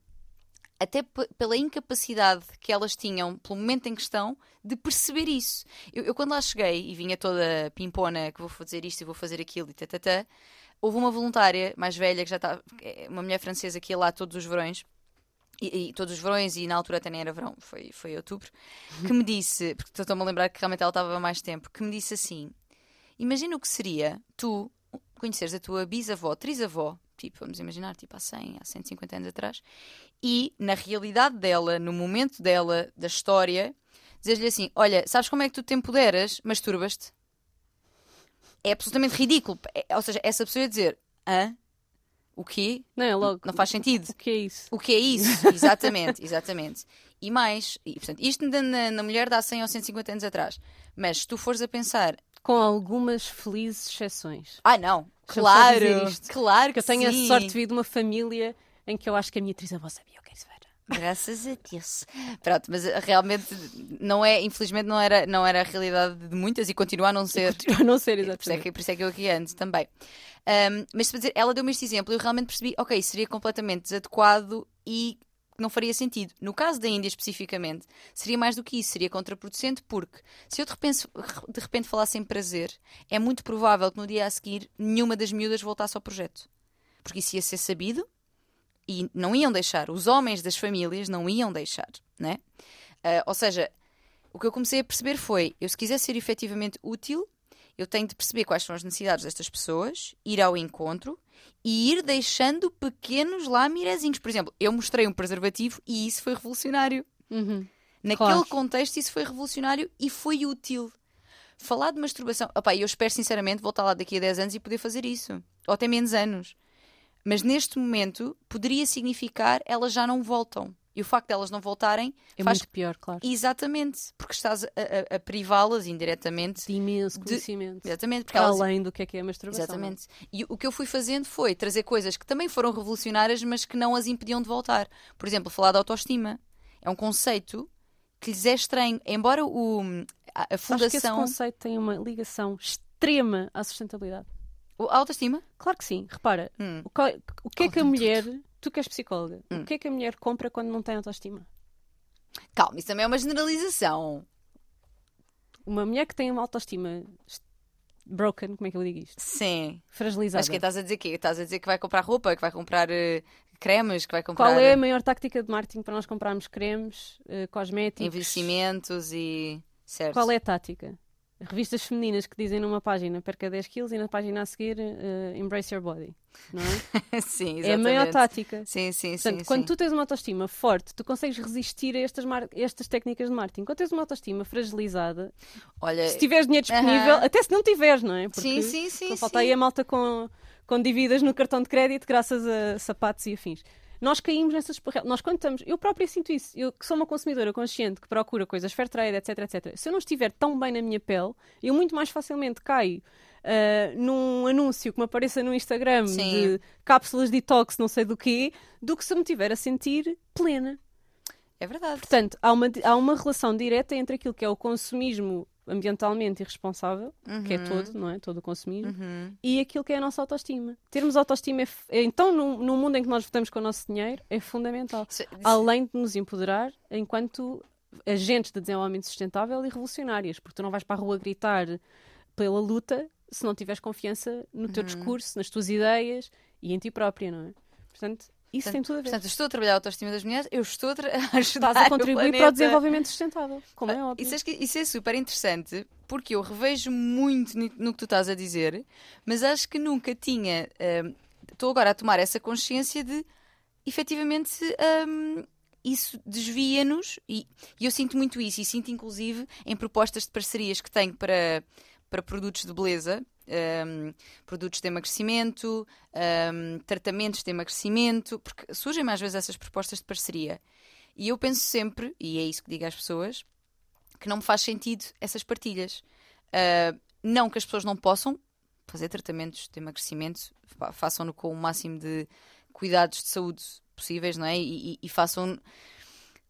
até pela incapacidade que elas tinham, pelo momento em questão, de perceber isso. Eu, eu quando lá cheguei e vinha toda pimpona que vou fazer isto e vou fazer aquilo e tatatá, houve uma voluntária mais velha que já estava, é uma mulher francesa que ia lá todos os verões. E, e todos os verões, e na altura até nem era verão, foi, foi outubro, que me disse, porque estou-me a lembrar que realmente ela estava há mais tempo, que me disse assim: Imagina o que seria tu conheceres a tua bisavó, trisavó, tipo, vamos imaginar, tipo há 100, há 150 anos atrás, e na realidade dela, no momento dela, da história, dizer-lhe assim: Olha, sabes como é que tu te empoderas? Masturbas-te. É absolutamente ridículo. É- ou seja, essa pessoa ia dizer: Hã? O quê? Não é logo. Não faz sentido. O que é isso? O que é isso? Exatamente, exatamente. E mais, e, portanto, isto na, na- mulher dá 100 ou 150 anos atrás. Mas se tu fores a pensar, Com algumas felizes exceções. ah não, claro, claro Porque eu tenho sim. a sorte de vir de uma família em que eu acho que a minha trisavó sabia o que isso era. Graças a Deus. Pronto, mas uh, realmente não é, infelizmente não era, não era a realidade de muitas e continua a não ser. Continua a não ser Por isso, é exatamente. que, por isso é que eu aqui ando também. Ahm, mas para dizer, ela deu-me este exemplo e eu realmente percebi, ok, seria completamente desadequado e não faria sentido. No caso da Índia especificamente, seria mais do que isso, seria contraproducente, porque se eu de repente, de repente falasse em prazer, é muito provável que no dia a seguir nenhuma das miúdas voltasse ao projeto. Porque isso ia ser sabido e não iam deixar. Os homens das famílias não iam deixar, né? Ah, ou seja, o que eu comecei a perceber foi: eu, se quiser ser efetivamente útil, eu tenho de perceber quais são as necessidades destas pessoas, ir ao encontro e ir deixando pequenos lá mirezinhos. Por exemplo, eu mostrei um preservativo e isso foi revolucionário. Uhum. Naquele Claro. contexto, isso foi revolucionário e foi útil. Falar de masturbação, opá, eu espero sinceramente voltar lá daqui a 10 anos e poder fazer isso, ou até menos anos. Mas neste momento poderia significar elas já não voltam. E o facto de elas não voltarem É faz muito pior, claro. exatamente, porque estás a, a- a privá-las indiretamente. De imenso De- conhecimento. Exatamente, porque elas Além do que é que é a masturbação. Exatamente. E o que eu fui fazendo foi trazer coisas que também foram revolucionárias, mas que não as impediam de voltar. Por exemplo, falar de autoestima. É um conceito que lhes é estranho. Embora o, a, a Acho que esse fundação. conceito tem uma ligação extrema à sustentabilidade. A autoestima? Claro que sim. Repara, Hum. o, qual- o que é que a mulher, tu que és psicóloga, Hum. o que é que a mulher compra quando não tem autoestima? Calma, isso também é uma generalização. Uma mulher que tem uma autoestima est- broken, como é que eu digo isto? Sim. Fragilizada. Mas que estás a dizer quê? Estás a dizer que vai comprar roupa, que vai comprar eh, cremes, que vai comprar Qual é a maior tática de marketing para nós comprarmos cremes, eh, cosméticos? envelhecimentos e. Certo. Qual é a tática? Revistas femininas que dizem numa página perca 10 quilos e na página a seguir eh, embrace your body. Não é? sim, é a maior exatamente. tática. Sim, sim, Portanto, sim. quando sim. tu tens uma autoestima forte, tu consegues resistir a estas, mar- estas técnicas de marketing. Quando tens uma autoestima fragilizada, Olha. se tiveres dinheiro disponível, Aham. até se não tiveres, não é? Sim, sim, sim. Só falta sim. aí a malta com, com dívidas no cartão de crédito graças a sapatos e afins. Nós caímos nessas. Nós quando estamos. Eu própria sinto isso. Eu que sou uma consumidora consciente que procura coisas fair trade, etc, etc. Se eu não estiver tão bem na minha pele, eu muito mais facilmente caio ah, num anúncio que me apareça no Instagram Sim. de cápsulas detox, não sei do quê, do que se me tiver a sentir plena. É verdade. Portanto, há uma, há uma relação direta entre aquilo que é o consumismo ambientalmente irresponsável, que é todo, não é? Todo o consumismo, Uhum. e aquilo que é a nossa autoestima. Termos autoestima, é, é- então, num, num mundo em que nós votamos com o nosso dinheiro, é fundamental. Isso- isso- Além de nos empoderar enquanto agentes de desenvolvimento sustentável e revolucionárias, porque tu não vais para a rua gritar pela luta se não tiveres confiança no teu discurso, nas tuas ideias e em ti própria, não é? Portanto, isso tem tudo a ver. Portanto, estou a trabalhar a autoestima das mulheres, eu estou a, ajudar Estás a o contribuir para o desenvolvimento sustentável, como é óbvio. Isso, que- isso é super interessante porque eu revejo muito no que tu estás a dizer, mas acho que nunca tinha. hum, Estou agora a tomar essa consciência de efetivamente hum, isso desvia-nos e, e eu sinto muito isso e sinto inclusive em propostas de parcerias que tenho para, para produtos de beleza. Hum, produtos de emagrecimento, hum, tratamentos de emagrecimento, porque surgem mais vezes essas propostas de parceria. E eu penso sempre, e é isso que digo às pessoas, que não me faz sentido essas partilhas. Ah, não que as pessoas não possam fazer tratamentos de emagrecimento, fa- façam-no com o máximo de cuidados de saúde possíveis, não é? E, e- e façam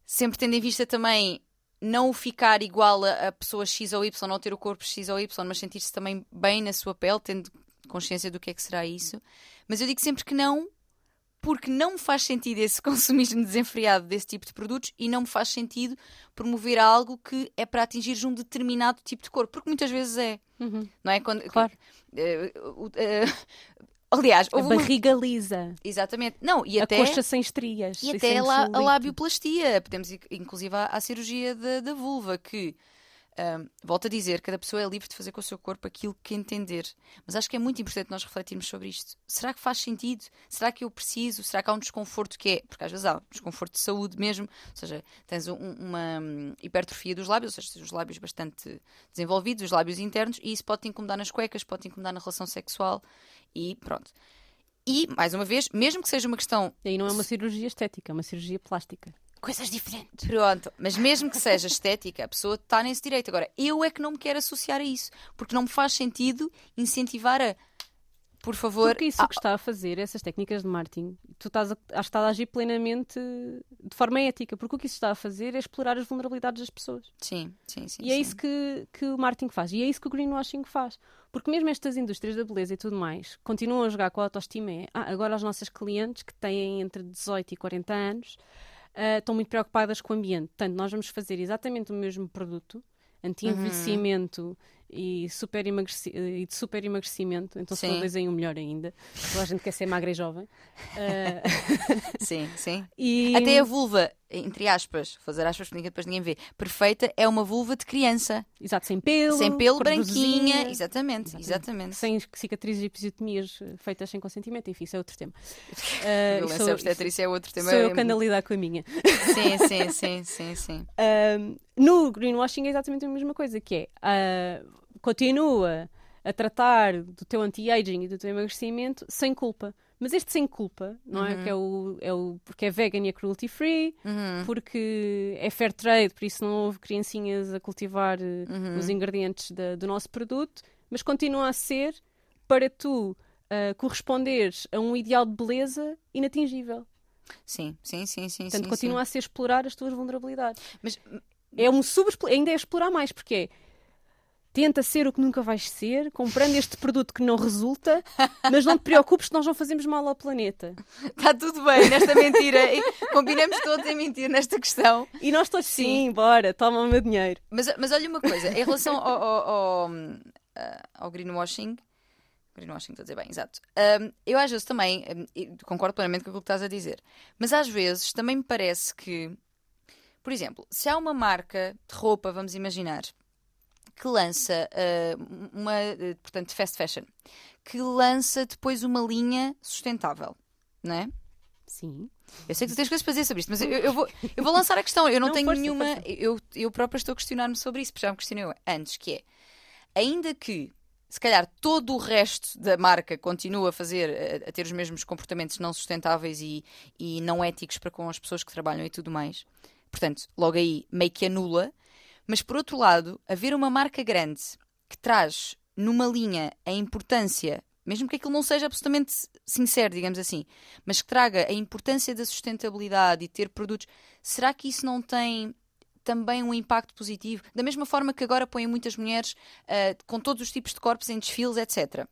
sempre tendo em vista também não ficar igual a, a pessoa X ou Y, não ter o corpo X ou Y, mas sentir-se também bem na sua pele, tendo consciência do que é que será isso. Mas eu digo sempre que não, porque não me faz sentido esse consumismo desenfreado desse tipo de produtos e não me faz sentido promover algo que é para atingir um determinado tipo de corpo, porque muitas vezes é, Uhum. não é? Quando, Claro. eh, o- eh, aliás, A uma- barriga lisa, Exatamente. Não, e a até, coxa sem estrias. e até a, la- a labioplastia. Podemos ir, inclusive, à, à cirurgia da, da vulva, que, ahm, volto a dizer, cada pessoa é livre de fazer com o seu corpo aquilo que entender. Mas acho que é muito importante nós refletirmos sobre isto. Será que faz sentido? Será que eu preciso? Será que há um desconforto que é? Porque às vezes há um desconforto de saúde mesmo, ou seja, tens um- uma hum, hipertrofia dos lábios, ou seja, tens os lábios bastante desenvolvidos, os lábios internos, e isso pode te incomodar nas cuecas, pode te incomodar na relação sexual, e pronto. E, mais uma vez, mesmo que seja uma questão E aí não é uma cirurgia estética, é uma cirurgia plástica. Coisas diferentes. Pronto, mas mesmo que seja estética, a pessoa está nesse direito. Agora, eu é que não me quero associar a isso, porque não me faz sentido incentivar a, por favor, Porque isso ah, que está a fazer, essas técnicas de marketing, tu estás a, acho que estás a agir plenamente de forma ética, porque o que isso está a fazer é explorar as vulnerabilidades das pessoas. sim, sim, sim. E é sim. isso que, que o marketing faz. E é isso que o greenwashing faz. Porque mesmo estas indústrias da beleza e tudo mais continuam a jogar com a autoestima. É, ah, agora as nossas clientes, que têm entre 18 e 40 anos, ah, estão muito preocupadas com o ambiente. Portanto, nós vamos fazer exatamente o mesmo produto, anti-envelhecimento e, super emagreci- e de super emagrecimento. Então, Sim. for dois em um, melhor ainda. Toda a gente quer ser magra e jovem. Ah, Sim, sim. e... Até a vulva, entre aspas, fazer aspas porque depois ninguém vê, perfeita é uma vulva de criança. Exato, sem pelo. sem pelo, branquinha. rosinha. Exatamente, exatamente. Sem cicatrizes e episotemias eh, feitas sem consentimento, enfim, isso é outro tema. Ah, Violência sou- obstetrícia é outro tema. Sou eu que ando a lidar com a minha. Sim, sim, sim, sim, sim. Ahm, no greenwashing é exatamente a mesma coisa, que é ah, continua a tratar do teu anti-aging e do teu emagrecimento sem culpa. Mas este sem culpa, não é? Que é o, é o porque é vegan e é cruelty free, Uhum. porque é fair trade, por isso não houve criancinhas a cultivar Uhum. os ingredientes da- do nosso produto, mas continua a ser para tu ah, corresponderes a um ideal de beleza inatingível. Sim, sim, sim, sim. Portanto, sim, continua sim. a ser explorar as tuas vulnerabilidades. Mas É um sub ainda é explorar mais, porque é tenta ser o que nunca vais ser, comprando este produto que não resulta, mas não te preocupes que nós não fazemos mal ao planeta. Está tudo bem nesta mentira. Combinamos todos em mentir nesta questão. E nós todos, Sim. sim, bora, toma o meu dinheiro. Mas, mas olha uma coisa, em relação ao, ao, ao, ao greenwashing. Greenwashing, estou a dizer bem, exato. Ahm, eu às vezes também e concordo plenamente com aquilo que estás a dizer, mas às vezes também me parece que, por exemplo, se há uma marca de roupa, vamos imaginar, que lança ah, uma, eh, portanto, fast fashion, que lança depois uma linha sustentável, não é? Sim. Eu sei que tu tens coisas para dizer sobre isto, mas eu, eu vou, eu vou lançar a questão. Eu não, Não, tenho força, nenhuma. força. Eu, eu própria estou a questionar-me sobre isso, porque já me questionei antes, que é ainda que se calhar todo o resto da marca continua a fazer, a, a ter os mesmos comportamentos não sustentáveis e, e não éticos para com as pessoas que trabalham e tudo mais. Portanto, logo aí meio que anula. Mas por outro lado, haver uma marca grande que traz numa linha a importância, mesmo que aquilo não seja absolutamente sincero, digamos assim, mas que traga a importância da sustentabilidade e ter produtos, será que isso não tem também um impacto positivo? Da mesma forma que agora põem muitas mulheres ah, com todos os tipos de corpos em desfiles, etc.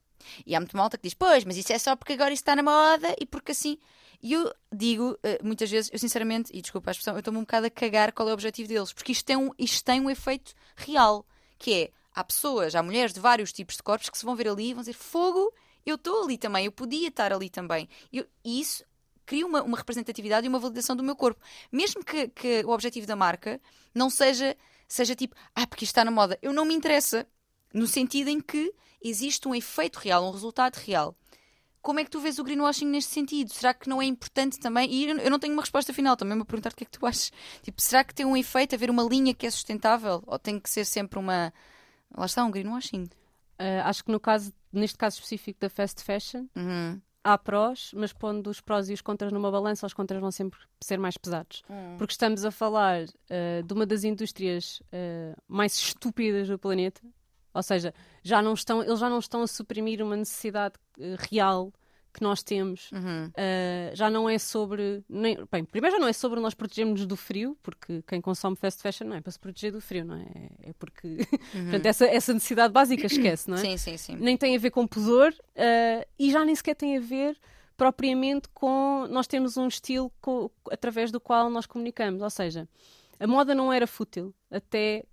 E há muito malta que diz, pois, mas isso é só porque agora isso está na moda e porque assim. E eu digo, eh, muitas vezes, eu sinceramente, e desculpa a expressão, eu estou-me um bocado a cagar qual é o objetivo deles, porque isto tem um, isto tem um efeito real, que é, há pessoas, há mulheres de vários tipos de corpos que se vão ver ali e vão dizer, fogo, eu estou ali também, eu podia estar ali também. Eu- e isso cria uma, uma representatividade e uma validação do meu corpo. Mesmo que, que o objetivo da marca não seja, seja tipo, ah, porque isto está na moda. Eu não me interessa. No sentido em que existe um efeito real, um resultado real. Como é que tu vês o greenwashing neste sentido? Será que não é importante também? E eu não tenho uma resposta final, também me perguntar o que é que tu achas. Tipo, será que tem um efeito haver uma linha que é sustentável? Ou tem que ser sempre uma. Lá está, um greenwashing. Ah, acho que no caso, neste caso específico da fast fashion, Uhum. há prós, mas pondo os prós e os contras numa balança, os contras vão sempre ser mais pesados. Porque estamos a falar ah, de uma das indústrias ah, mais estúpidas do planeta. Ou seja, já não estão, eles já não estão a suprimir uma necessidade ah, real que nós temos. Uhum. Uh, já não é sobre. Nem, bem, primeiro já não é sobre nós protegermos do frio, porque quem consome fast fashion não é para se proteger do frio, não é? É porque. Portanto, essa, essa necessidade básica esquece, não é? Sim, sim, sim. Nem tem a ver com pudor uh, e já nem sequer tem a ver propriamente com. Nós temos um estilo co- através do qual nós comunicamos. Ou seja, a moda não era fútil até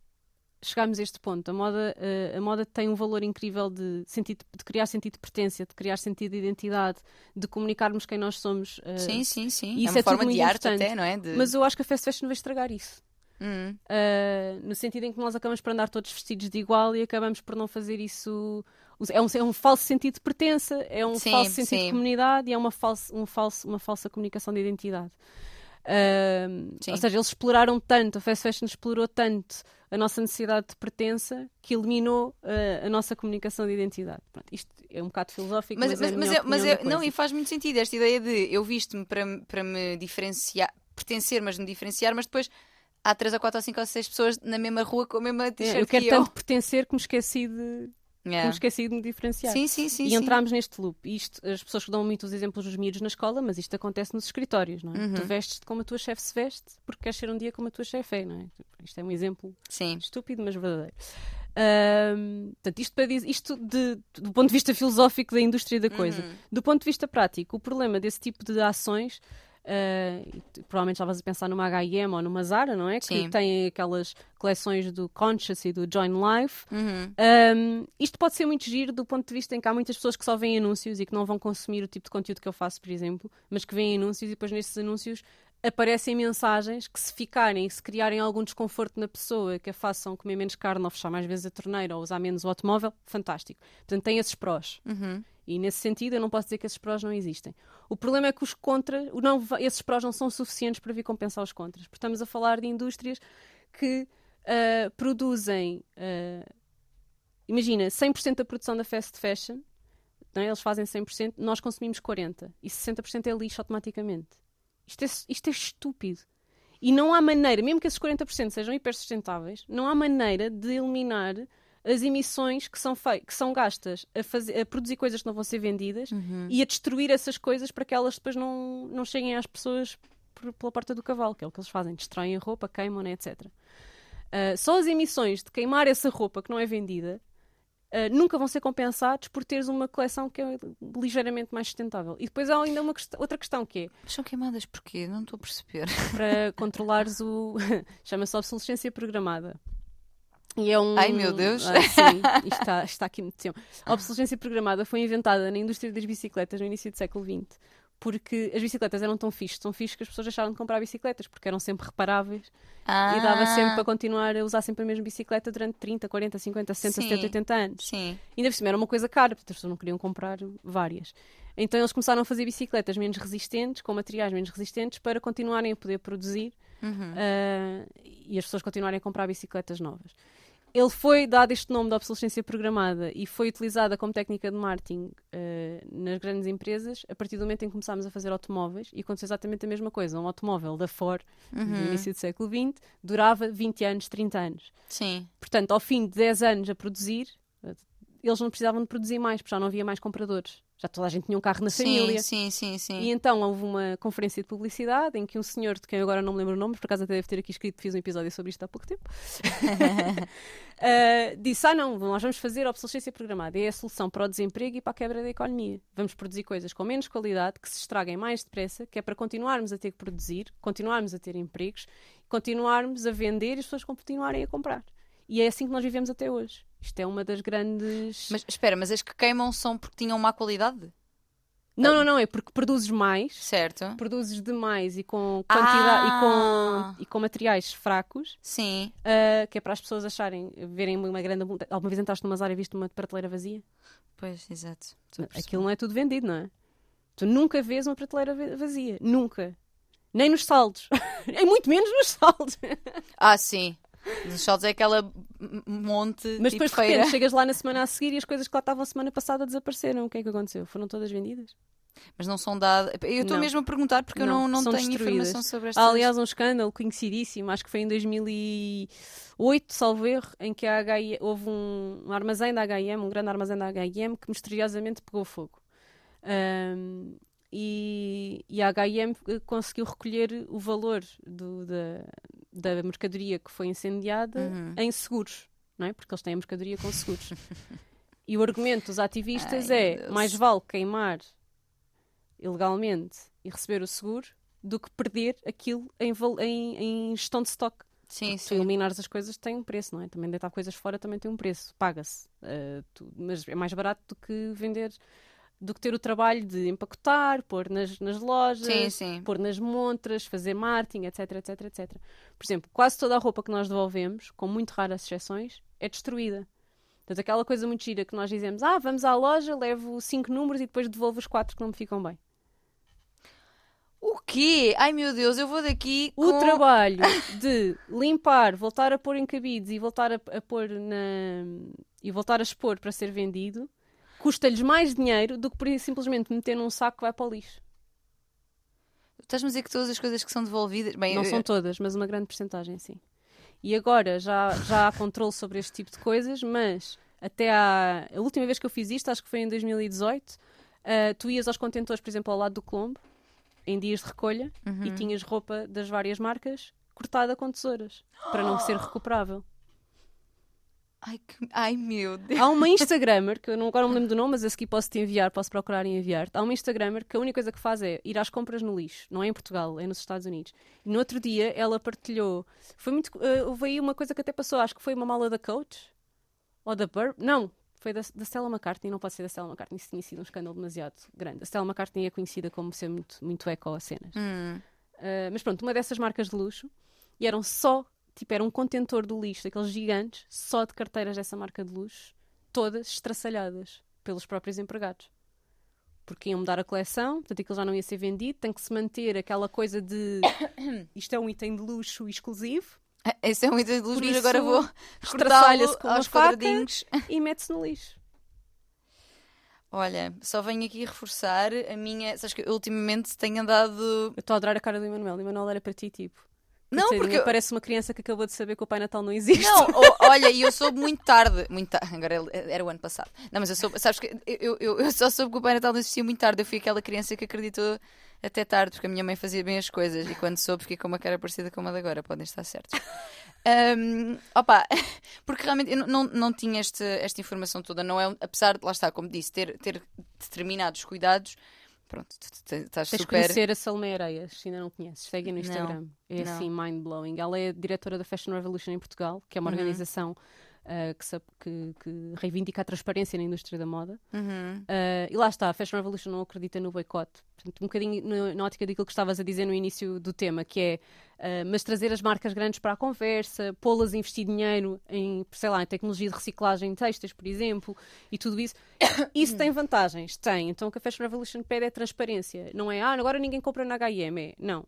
chegarmos a este ponto. A moda, eh, a moda tem um valor incrível de, sentido, de criar sentido de pertença, de criar sentido de identidade, de comunicarmos quem nós somos. eh, Sim, sim, sim. isso é uma é forma de arte importante. até, não é? De... Mas eu acho que a fast fashion vai estragar isso. Uh, no sentido em que nós acabamos por andar todos vestidos de igual e acabamos por não fazer isso. É um, é um falso sentido de pertença, é um Sim, falso sentido sim. de comunidade e é uma, falsa um falso, uma falsa comunicação de identidade. Uh, ou seja, eles exploraram tanto, a fast fashion explorou tanto a nossa necessidade de pertença que eliminou uh, a nossa comunicação de identidade. Pronto, isto é um bocado filosófico, mas, Mas, é mas, mas, é- mas é- da não, e faz muito sentido esta ideia de eu visto-me para, me- para me diferenciar, pertencer, mas me diferenciar, mas depois há 3 ou 4 ou 5 ou 6 pessoas na mesma rua com a mesma É, t-shirt eu quero que tanto pertencer que me esqueci de, Yeah. me esqueci de me diferenciar. Sim, sim, sim. e sim. entramos neste loop. Isto, as pessoas que dão muitos exemplos dos miúdos na escola, mas isto acontece nos escritórios, não é? Uhum. Tu vestes como a tua chefe se veste porque queres ser um dia como a tua chefe é, não é? Isto é um exemplo Sim. estúpido, mas verdadeiro. Ahm, portanto, isto, para dizer, isto de- do ponto de vista filosófico da indústria da coisa. Uhum. Do ponto de vista prático, o problema desse tipo de ações, tu- provavelmente estavas a pensar numa H&M ou numa Zara, não é? Que Sim. têm aquelas coleções do Conscious e do Join Life. Uhum. Um, isto pode ser muito giro do ponto de vista em que há muitas pessoas que só veem anúncios e que não vão consumir o tipo de conteúdo que eu faço, por exemplo, mas que veem anúncios e depois nesses anúncios aparecem mensagens que se ficarem, se criarem algum desconforto na pessoa, que a façam comer menos carne ou fechar mais vezes a torneira ou usar menos o automóvel, fantástico. Portanto, tem esses prós. Uhum. E nesse sentido, eu não posso dizer que esses prós não existem. O problema é que os contras, o não, esses prós não são suficientes para vir compensar os contras. Porque estamos a falar de indústrias que ah, produzem, ah, imagina, 100% da produção da fast fashion, não é? eles fazem 100%, nós consumimos 40%. E 60% é lixo automaticamente. Isto é, isto é estúpido. E não há maneira, mesmo que esses 40% sejam hipersustentáveis, não há maneira de eliminar as emissões que são, que são gastas a, fazer- a produzir coisas que não vão ser vendidas Uhum. e a destruir essas coisas para que elas depois não, não cheguem às pessoas por- pela porta do cavalo, que é o que eles fazem, destroem a roupa, queimam, né, etc. Ah, só as emissões de queimar essa roupa que não é vendida ah, nunca vão ser compensados por teres uma coleção que é ligeiramente mais sustentável. E depois há ainda uma quest- outra questão que é Mas são queimadas porquê? Não estou a perceber. para controlares o. chama-se obsolescência programada. E é um... Ai, meu Deus. Ah, sim, isto está, está aqui muito tempo. A obsolescência programada foi inventada na indústria das bicicletas no início do século XX. Porque as bicicletas eram tão fixes, tão fixes que as pessoas deixaram de comprar bicicletas, porque eram sempre reparáveis Ah, e dava sempre para continuar a usar sempre a mesma bicicleta durante 30, 40, 50, 60, Sim. 70, 80 anos. Sim. Ainda por cima era uma coisa cara, porque as pessoas não queriam comprar várias. Então eles começaram a fazer bicicletas menos resistentes, com materiais menos resistentes, para continuarem a poder produzir Uhum. ah, e as pessoas continuarem a comprar bicicletas novas. Ele foi dado este nome de obsolescência programada e foi utilizada como técnica de marketing ah, nas grandes empresas a partir do momento em que começámos a fazer automóveis e aconteceu exatamente a mesma coisa. Um automóvel da Ford, Uhum. no início do século XX, durava 20 anos, 30 anos. Sim. Portanto, ao fim de 10 anos a produzir, eles não precisavam de produzir mais, porque já não havia mais compradores. Já toda a gente tinha um carro na família. Sim, sim, sim, sim. E então houve uma conferência de publicidade em que um senhor, de quem agora não me lembro o nome, por acaso até deve ter aqui escrito, fiz um episódio sobre isto há pouco tempo, eh, disse: Ah, não, nós vamos fazer a obsolescência programada. É a solução para o desemprego e para a quebra da economia. Vamos produzir coisas com menos qualidade, que se estraguem mais depressa, que é para continuarmos a ter que produzir, continuarmos a ter empregos, continuarmos a vender e as pessoas continuarem a comprar. E é assim que nós vivemos até hoje. Isto é uma das grandes. Mas espera, mas as que queimam são porque tinham má qualidade? Não, não, não, é porque produzes mais Certo? produzes demais e com quantidade Ah. e, com, e com materiais fracos, Sim. ah, que é para as pessoas acharem, verem uma grande abundância. Alguma vez entraste numa área e viste uma prateleira vazia? Pois, exato. Aquilo não é tudo vendido, não é? Tu nunca vês uma prateleira va- vazia. Nunca. Nem nos saldos. é muito menos nos saldos. Ah, sim. Nos saldos é aquela monte Mas tipo depois de repente chegas lá na semana a seguir e as coisas que lá estavam a semana passada desapareceram. O que é que aconteceu? Foram todas vendidas? Mas não são dadas. Eu estou Não. mesmo a perguntar porque eu Não, não, não são tenho destruídas. informação sobre estas. Há, aliás, um escândalo conhecidíssimo, acho que foi em 2008, salvo erro, em que a H&M houve um, um armazém da H&M, um grande armazém da H&M, que misteriosamente pegou fogo. Ahm, e, e a H&M conseguiu recolher o valor do- da, da mercadoria que foi incendiada Uhum. em seguros, não é? Porque eles têm a mercadoria com seguros. e o argumento dos ativistas Ai, é Deus. mais vale queimar ilegalmente e receber o seguro do que perder aquilo em, em, em gestão de stock. Sim, Tu sim. eliminares as coisas tem um preço, não é? Também deitar coisas fora também tem um preço, paga-se. Uh, mas é mais barato do que vender, do que ter o trabalho de empacotar, pôr nas, nas lojas, Sim, sim. pôr nas montras, fazer marketing, etc, etc, etc. Por exemplo, quase toda a roupa que nós devolvemos, com muito raras exceções, é destruída. Portanto, aquela coisa muito gira que nós dizemos, ah, vamos à loja, levo cinco números e depois devolvo os quatro que não me ficam bem. O quê? Ai meu Deus, eu vou daqui O com... trabalho de limpar, voltar a pôr em cabides e voltar a, a pôr na e voltar a expor para ser vendido custa-lhes mais dinheiro do que por simplesmente meter num saco que vai para o lixo. Estás-me a dizer que todas as coisas que são devolvidas... Bem, Não eu- são todas, mas uma grande porcentagem, sim. E agora já, já há controle sobre este tipo de coisas, mas até à a última vez que eu fiz isto, acho que foi em 2018, ah, tu ias aos contentores, por exemplo, ao lado do Colombo, em dias de recolha, e tinhas roupa das várias marcas cortada com tesouras, para não ser recuperável. Ai, que- Ai meu Deus. Há uma Instagrammer, que eu não, agora não me lembro do nome, mas a seguir posso te enviar, posso procurar e enviar. Há uma Instagrammer que a única coisa que faz é ir às compras no lixo. Não é em Portugal, é nos Estados Unidos. E no outro dia ela partilhou. Foi muito. Uh, houve aí uma coisa que até passou, acho que foi uma mala da Coach ou da Burp. Não, foi da, da Stella McCartney, não pode ser da Stella McCartney, isso tinha sido um escândalo demasiado grande. A Stella McCartney é conhecida como ser muito, muito eco a cenas. Hum. Uh, mas pronto, uma dessas marcas de luxo e eram só, tipo, era um contentor do lixo, daqueles gigantes, só de carteiras dessa marca de luxo, todas estraçalhadas pelos próprios empregados. Porque iam mudar a coleção, portanto aquilo já não ia ser vendido, tem que se manter aquela coisa de isto é um item de luxo exclusivo Esse é um item de luz, Por mas agora vou cortá-lo aos quadradinhos. e mete-se no lixo. Olha, só venho aqui reforçar a minha... Sabes que eu ultimamente tenho andado... Eu estou a adorar a cara do Emanuel. Emanuel era para ti, tipo. Não, porque... Parece uma criança que acabou de saber que o Pai Natal não existe. Não, olha, e eu soube muito tarde. Muito tarde. Agora era o ano passado. Não, mas eu soube. Sabes que eu, eu, eu só soube que o Pai Natal não existia muito tarde. Eu fui aquela criança que acreditou até tarde, porque a minha mãe fazia bem as coisas. E quando soube, fiquei com uma cara parecida com a de agora. Podem estar certos. Ahm, opa, porque realmente eu não, não, tinha este, esta informação toda. Não é, um- apesar de, lá está, como disse, ter, ter determinados cuidados. Pronto, estás Tens super. conhecer a Salomé Areias, se ainda não conheces. Segue no Não, Instagram. é não. assim, mind-blowing. Ela é diretora da Fashion Revolution em Portugal, que é uma Uhum. organização ah, que, que- reivindica a transparência na indústria da moda. Uhum. Ah, e lá está, a Fashion Revolution não acredita no boicote. Portanto, um bocadinho na, na ótica daquilo que estavas a dizer no início do tema, que é ah, mas trazer as marcas grandes para a conversa, pô-las a investir dinheiro em, sei lá, em tecnologia de reciclagem de textos, por exemplo, e tudo isso. Isso tem vantagens? Tem. Então o que a Fashion Revolution pede é transparência. Não é, ah, agora ninguém compra na H&M. É, não.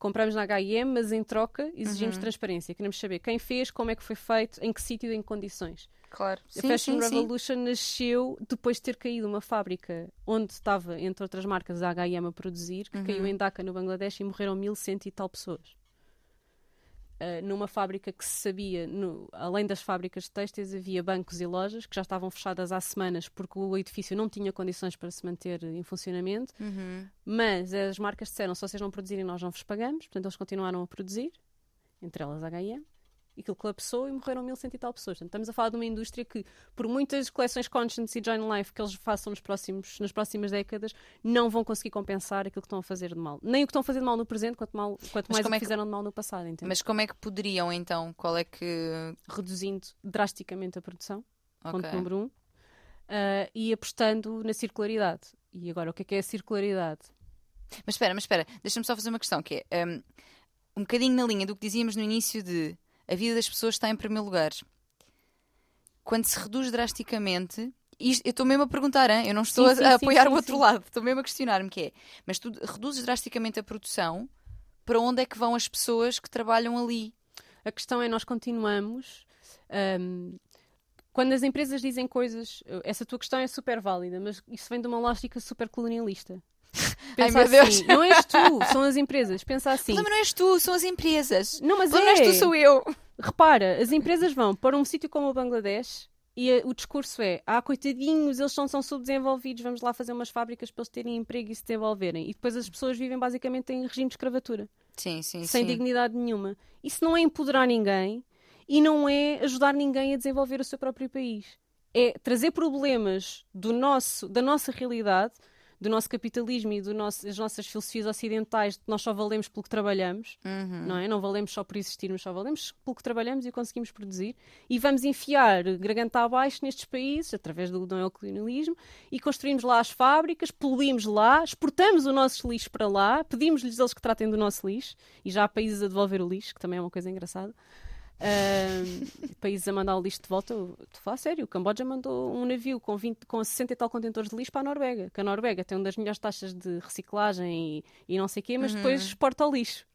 Compramos na H&M, mas em troca exigimos transparência. Queremos saber quem fez, como é que foi feito, em que sítio e em que condições. Claro. A Fashion Revolution nasceu depois de ter caído uma fábrica onde estava, entre outras marcas, a H&M a produzir, que caiu em Dhaka, no Bangladesh, e morreram 1100 e tal pessoas. Uh, numa fábrica que se sabia, no- além das fábricas de têxteis, havia bancos e lojas que já estavam fechadas há semanas porque o edifício não tinha condições para se manter em funcionamento. Uhum. Mas as marcas disseram: se vocês não produzirem, nós não vos pagamos. Portanto, eles continuaram a produzir, entre elas a H&M. Aquilo colapsou e morreram 1100 e tal pessoas. Portanto, estamos a falar de uma indústria que, por muitas coleções Conscience e Join Life que eles façam nos próximos, nas próximas décadas, não vão conseguir compensar aquilo que estão a fazer de mal. Nem o que estão a fazer de mal no presente, quanto, mal, quanto Mas mais o é que- fizeram de mal no passado. entende? Mas como é que poderiam então? Qual é que. Reduzindo drasticamente a produção, ponto Ok. número um, ah, e apostando na circularidade. E agora, o que é que é a circularidade? Mas espera, mas espera, deixa-me só fazer uma questão que é um, um bocadinho na linha do que dizíamos no início de a vida das pessoas está em primeiro lugar. Quando se reduz drasticamente, isto- eu estou mesmo a perguntar, hein? eu não estou Sim, a- sim, a, apoiar sim, o outro lado, estou mesmo a questionar-me que é, mas tu reduzes drasticamente a produção, para onde é que vão as pessoas que trabalham ali? A questão é nós continuamos. ahm, quando as empresas dizem coisas, essa tua questão é super válida, mas isso vem de uma lógica super colonialista. Ai, Pensa meu Deus. assim, não és tu, são as empresas. Pensa O assim. problema não és tu, são as empresas. Não, O mas problema não é. és tu, sou eu. Repara, as empresas vão para um sítio como o Bangladesh e eh, o discurso é: ah, coitadinhos, eles são, são subdesenvolvidos, vamos lá fazer umas fábricas para eles terem emprego e se desenvolverem. E depois as pessoas vivem basicamente em regime de escravatura. Sim, sim, sem sim. dignidade nenhuma. Isso não é empoderar ninguém e não é ajudar ninguém a desenvolver o seu próprio país. É trazer problemas do nosso, da nossa realidade do nosso capitalismo e do nosso, das nossas filosofias ocidentais, de que nós só valemos pelo que trabalhamos, Uhum. não é? Não valemos só por existirmos, só valemos pelo que trabalhamos e conseguimos produzir. E vamos enfiar garganta abaixo nestes países, através do neocolonialismo, e construímos lá as fábricas, poluímos lá, exportamos o nosso lixo para lá, pedimos-lhes eles que tratem do nosso lixo, e já há países a devolver o lixo, que também é uma coisa engraçada. Ahm, países a mandar o lixo de volta, eu estou a falar sério. O Camboja mandou um navio com, 20, com 60 e tal contentores de lixo para a Noruega. Que a Noruega tem uma das melhores taxas de reciclagem e, e não sei o quê, mas depois exporta o lixo.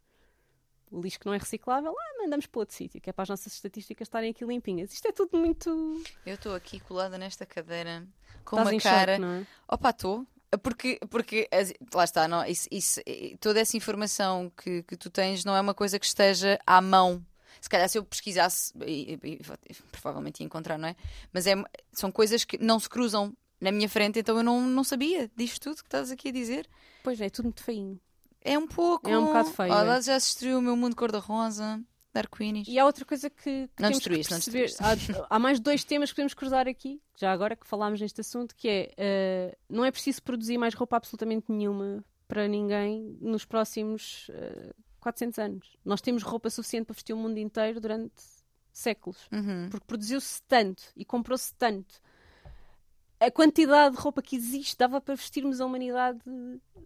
O lixo que não é reciclável, lá mandamos para outro sítio, que é para as nossas estatísticas estarem aqui limpinhas. Isto é tudo muito. Eu estou aqui colada nesta cadeira com Estás uma cara. choque, é? Opa, estou. Porque, porque lá está, não, isso, isso- eh, toda essa informação que, que tu tens não é uma coisa que esteja à mão. Se calhar se eu pesquisasse, e- e- e provavelmente ia encontrar, não é? Mas é, são coisas que não se cruzam na minha frente, então eu não, não sabia disto tudo que estás aqui a dizer. Pois é, tudo muito feinho. É um pouco. É um bocado feio, Oh, é. já se destruiu o meu mundo cor-de-rosa, arco-íris. E há outra coisa que, que Não temos que perceber. Há, há mais dois temas que podemos cruzar aqui, já agora que falámos neste assunto, que é eh, não é preciso produzir mais roupa absolutamente nenhuma para ninguém nos próximos eh, 400 anos. Nós temos roupa suficiente para vestir o mundo inteiro durante séculos. Uhum. Porque produziu-se tanto e comprou-se tanto. A quantidade de roupa que existe dava para vestirmos a humanidade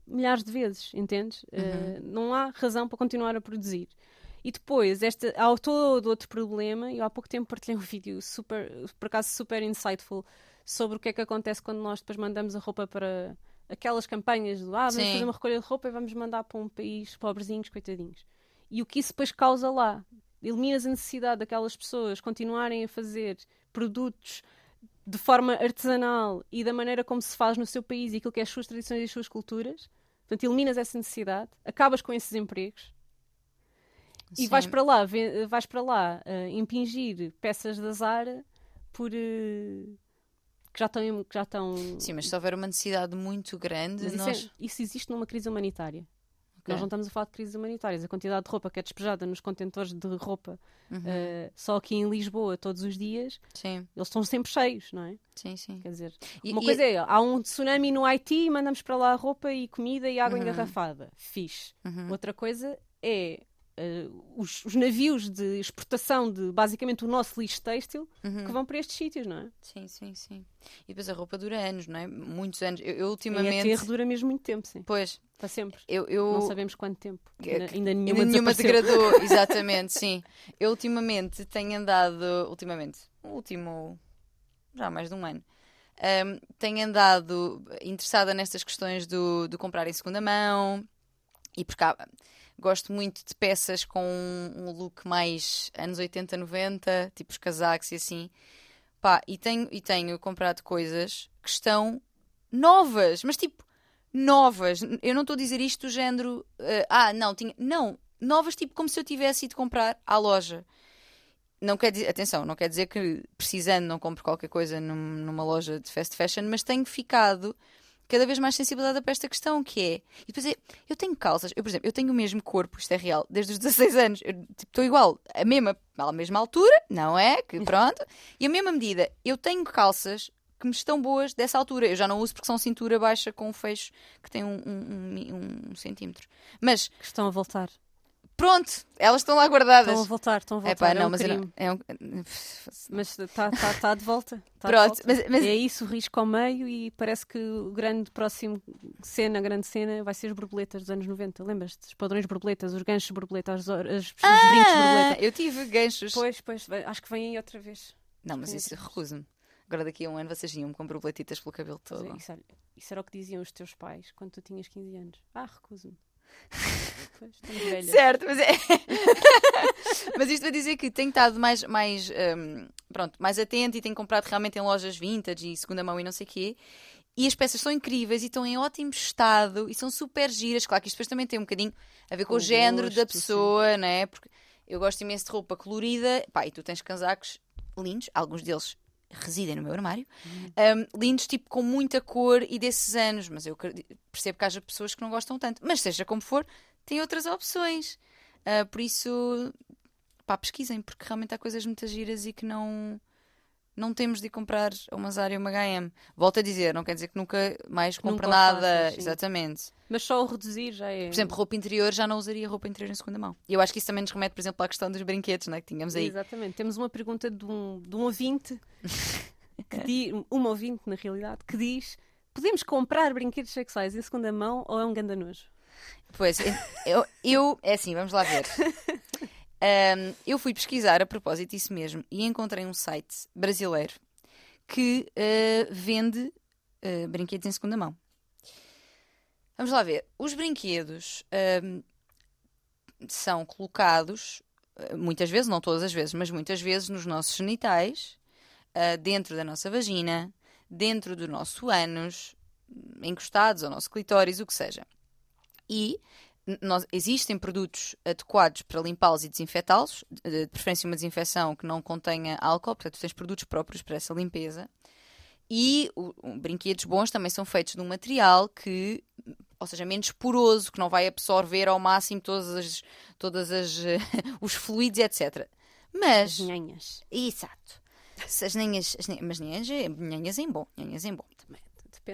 milhares de vezes, entendes? Eh, não há razão para continuar a produzir. E depois, esta, há todo outro problema. Eu há pouco tempo partilhei um vídeo super, por acaso super insightful sobre o que é que acontece quando nós depois mandamos a roupa para aquelas campanhas do ah, vamos Sim. fazer uma recolha de roupa e vamos mandar para um país pobrezinhos, coitadinhos. E o que isso depois causa lá? Eliminas a necessidade daquelas pessoas continuarem a fazer produtos de forma artesanal e da maneira como se faz no seu país e aquilo que é as suas tradições e as suas culturas. Portanto, eliminas essa necessidade, acabas com esses empregos e Sim. vais para lá, vais para lá eh, impingir peças da Zara por eh, que já estão que já estão Sim, mas se houver uma necessidade muito grande, Mas isso, nós. é- isso existe numa crise humanitária. Ok. Nós não estamos a falar de crises humanitárias. A quantidade de roupa que é despejada nos contentores de roupa Uhum. eh, só aqui em Lisboa todos os dias, Sim, eles estão sempre cheios, não é? sim, sim. Quer dizer, E- uma e- coisa é, há um tsunami no Haiti e mandamos para lá roupa e comida e água Uhum. engarrafada. Fixe. Uhum. Outra coisa é os, os navios de exportação de basicamente o nosso lixo têxtil Uhum. que vão para estes sítios, não é? Sim, sim, sim. E depois a roupa dura anos, não é? Muitos anos. Eu, eu ultimamente. ETR dura mesmo muito tempo, sim. Pois, Para sempre. eu. eu... Não sabemos quanto tempo. Que- Ainda, ainda Ainda nenhuma, nenhuma degradou, exatamente, sim. Eu ultimamente tenho andado, ultimamente, o último, já há mais de um ano, ahm, tenho andado interessada nestas questões do, do comprar em segunda mão e porque há- gosto muito de peças com um, look mais anos 80, 90, tipo os casacos e assim. Pá, e tenho, e tenho comprado coisas que estão novas, mas tipo, novas. Eu não estou a dizer isto do género, eh, ah, não, tinha. Não, novas, tipo, como se eu tivesse ido comprar à loja. Não quer dizer, atenção, não quer dizer que precisando não compro qualquer coisa num- numa loja de fast fashion, mas tenho ficado cada vez mais sensibilizada para esta questão, que é. E depois é, eu tenho calças, eu, por exemplo, eu tenho o mesmo corpo, isto é real, desde os 16 anos. Eu tipo, estou igual, a mesma, à mesma altura, não é? Que pronto. E a mesma medida, eu tenho calças que me estão boas dessa altura. Eu já não uso porque são cintura baixa com um fecho que tem um, um, um um centímetro. Mas Que estão a voltar. Pronto, elas estão lá guardadas. Estão a voltar, estão a É voltar. pá, é não, um mas crime. não, é um... Mas está tá, tá de volta. tá de Pronto, volta. mas- mas- É isso, risco ao meio e parece que o grande próximo cena, a grande cena, vai ser as borboletas dos anos 90. Lembras-te? Os padrões borboletas, os ganchos borboletas, as, as- os brincos Ah, borboleta. eu tive ganchos. Pois, pois, acho que vem aí outra vez. Não, mas isso recuso-me. Agora daqui a um ano vocês iam com borboletitas pelo cabelo todo. é Isso, isso era o que diziam os teus pais quando tu tinhas 15 anos. Ah, recuso-me. Certo, mas é. mas isto vai dizer que tenho estado mais, mais, hum, pronto, mais atento e tenho comprado realmente em lojas vintage e segunda mão e não sei o quê. E as peças são incríveis e estão em ótimo estado e são super giras. Claro que isto depois também tem um bocadinho a ver com, Com o género da gosto, sim. pessoa, né? Porque eu gosto imenso de roupa colorida. Pá, e tu tens casacos lindos, alguns deles residem no meu armário, um, lindos, tipo com muita cor e desses anos. Mas eu percebo que haja pessoas que não gostam tanto. Mas seja como for, tem outras opções. Uh, por isso, pá, pesquisem, porque realmente há coisas muito giras e que não, não temos de ir comprar a uma Zara e uma H&M. Volto a dizer, não quer dizer que nunca mais compre nada. faças. Exatamente. Mas só o reduzir já é. Por exemplo, roupa interior, já não usaria roupa interior em segunda mão. E eu acho que isso também nos remete, por exemplo, à questão dos brinquedos, né, que tínhamos aí. Exatamente. Temos uma pergunta de um, de um ouvinte, que di- uma ouvinte, na realidade, que diz: podemos comprar brinquedos sexuais em segunda mão ou é um ganda nojo? Pois, eu, eu- é assim, vamos lá ver. Ahm, eu fui pesquisar a propósito disso mesmo e encontrei um site brasileiro que ah, vende ah, brinquedos em segunda mão. Vamos lá ver. Os brinquedos ahm, são colocados, ah, muitas vezes, não todas as vezes, mas muitas vezes nos nossos genitais, ah, dentro da nossa vagina, dentro do nosso ânus, encostados ao nosso clitóris, o que seja. E nós- existem produtos adequados para limpá-los e desinfetá-los, de preferência uma desinfecção que não contenha álcool, portanto, tens produtos próprios para essa limpeza. E o- o- brinquedos bons também são feitos de um material que, ou seja, menos poroso, que não vai absorver ao máximo todas as, todas as os fluidos, etc. Mas, As nhanhas. exato. As ninhas, as ninhas, mas ninhas, é- ninhas em bom, ninhas em bom. Também,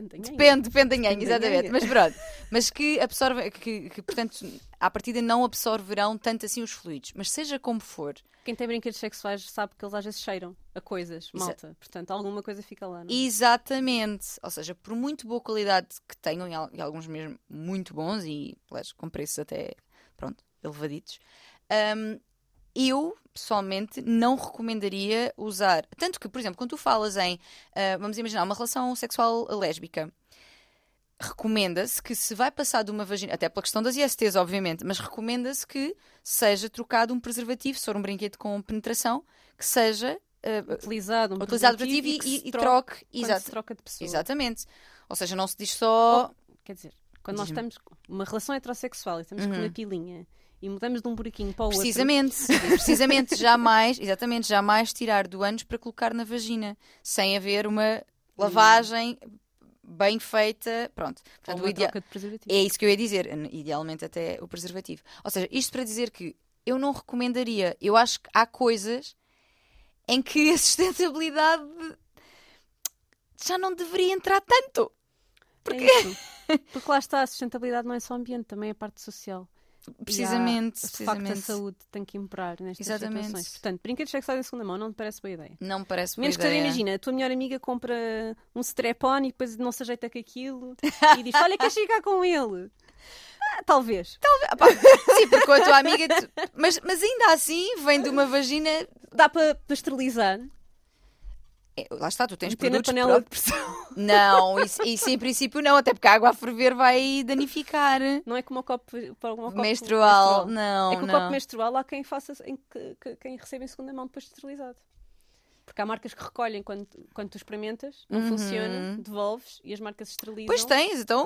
depende. Depende, da exatamente. Mas pronto. Mas que absorvem, que, que portanto, à partida não absorverão tanto assim os fluidos. Mas seja como for, Quem tem brinquedos sexuais sabe que eles às vezes cheiram a coisas, Exa- malta. Portanto, alguma coisa fica lá. Não? é? exatamente. Ou seja, por muito boa qualidade que tenham, e al- alguns mesmo muito bons, e com preços até, pronto, elevaditos, hum, eu, pessoalmente, não recomendaria usar. Tanto que, por exemplo, quando tu falas em, ah, vamos imaginar, uma relação sexual lésbica, recomenda-se que se vai passar de uma vagina, até pela questão das ISTs, obviamente, mas recomenda-se que seja trocado um preservativo, se for um brinquedo com penetração, que seja ah, Utilizado um utilizado preservativo e, se e troque Exato, troca de pessoa. exatamente. Ou seja, não se diz só. Quer dizer, quando nós estamos com uma relação heterossexual e estamos com Uhum. uma pilinha e mudamos de um buraquinho para o outro. Precisamente, precisamente, jamais, exatamente, jamais tirar do ânus para colocar na vagina, sem haver uma lavagem bem feita, pronto. Portanto, uma o idea- troca de preservativo. é isso que eu ia dizer, idealmente até o preservativo. Ou seja, isto para dizer que eu não recomendaria, eu acho que há coisas em que a sustentabilidade já não deveria entrar tanto. É isso. Porque lá está, a sustentabilidade não é só ambiente, também é a parte social. Precisamente, E há, facto, a precisamente. saúde tem que imperar nestas Exatamente. situações. Portanto, brinquedos sexuais em segunda mão não te parece boa ideia. Não me parece boa Menos que seja, ideia. imagina, a tua melhor amiga compra um strap-on e depois não se ajeita com aquilo e diz: Olha, queres ficar com ele? Ah, talvez. Pá, Sim, porque com a tua amiga. Mas, mas ainda assim vem de uma vagina. Dá para para esterilizar. É, lá está, tu tens Meter na produtos panela de pressão. Não, isso, isso em princípio não, até porque a água a ferver vai danificar. Não é como o copo, para um copo menstrual, não, É que o não. copo menstrual há quem faça em que, que- quem recebe em segunda mão depois de esterilizado. Porque há marcas que recolhem quando, quando tu experimentas, não Uhum. funciona, devolves e as marcas esterilizam. Pois tens, então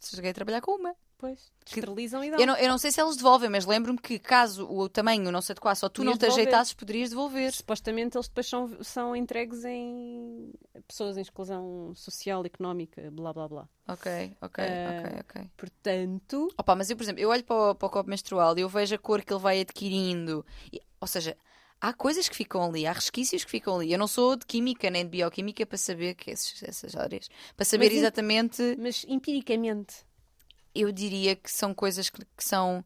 cheguei a trabalhar com uma. Pois, esterilizam e dão. Eu não, eu não sei se eles devolvem, mas lembro-me que caso o tamanho não se adequasse ou tu Podias não te devolver. ajeitasses, poderias devolver. Supostamente eles depois são, são entregues em pessoas em exclusão social, económica, blá blá blá. Ok, ok, Eh, ok, ok. Portanto, Opa, mas eu, por exemplo, eu olho para o, para o copo menstrual e eu vejo a cor que ele vai adquirindo. E- ou seja, há coisas que ficam ali, há resquícios que ficam ali. Eu não sou de química nem de bioquímica para saber que esses- essas áreas. Para saber Mas exatamente, mas empiricamente, eu diria que são coisas que, que são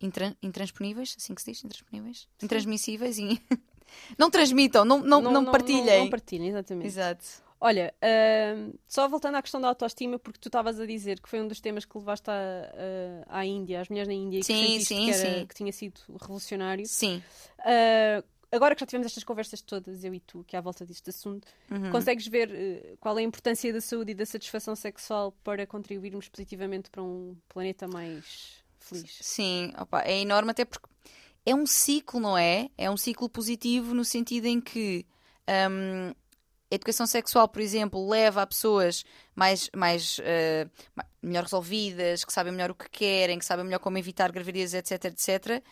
intran- intransponíveis, assim que se diz, intransponíveis, intransmissíveis e não transmitam, não, não, não, partilhem. Não, partilhem, exatamente. Exato. Olha, ahm, só voltando à questão da autoestima, porque tu estavas a dizer que foi um dos temas que levaste à, à, Índia, às mulheres na Índia, e que Sim, sim, que, era- sim. que tinha sido revolucionário. Sim. Ah, agora que já tivemos estas conversas todas, eu e tu, que é à volta deste assunto, Uhum. consegues ver eh, qual é a importância da saúde e da satisfação sexual para contribuirmos positivamente para um planeta mais feliz? Sim, opa, é enorme até porque é um ciclo, não é? É um ciclo positivo no sentido em que hum, a educação sexual, por exemplo, leva a pessoas mais, mais ma- melhor resolvidas, que sabem melhor o que querem, que sabem melhor como evitar gravidez, etc, etc.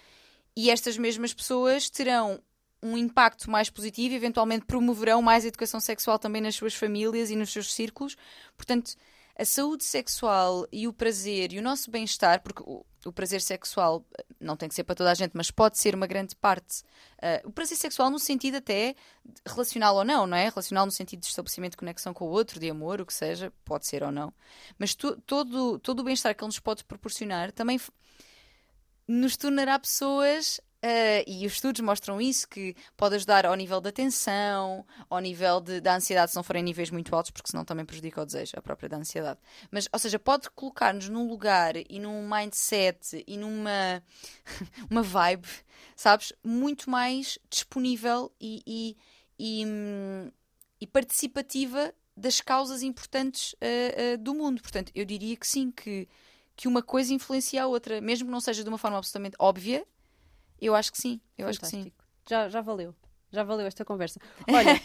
E estas mesmas pessoas terão um impacto mais positivo e eventualmente promoverão mais a educação sexual também nas suas famílias e nos seus círculos. Portanto, a saúde sexual e o prazer e o nosso bem-estar, porque o, o prazer sexual eh, não tem que ser para toda a gente, mas pode ser uma grande parte. Uh, o prazer sexual no sentido até relacional ou não, não é? Relacional no sentido de estabelecimento de conexão com o outro, de amor, o que seja, pode ser ou não. Mas to, todo, todo o bem-estar que ele nos pode proporcionar também nos tornará pessoas Uh, e os estudos mostram isso, que pode ajudar ao nível da tensão, ao nível de, da ansiedade, se não forem níveis muito altos, porque senão também prejudica o desejo, a própria da ansiedade. Mas, ou seja, pode colocar-nos num lugar e num mindset e numa uma vibe, sabes, muito mais disponível e, e, e, hum, e participativa das causas importantes uh, uh, do mundo. Portanto, eu diria que sim, que, que uma coisa influencia a outra, mesmo que não seja de uma forma absolutamente óbvia, eu acho que sim, eu Fantástico. acho que sim. Já, já valeu. Já valeu esta conversa. Olha,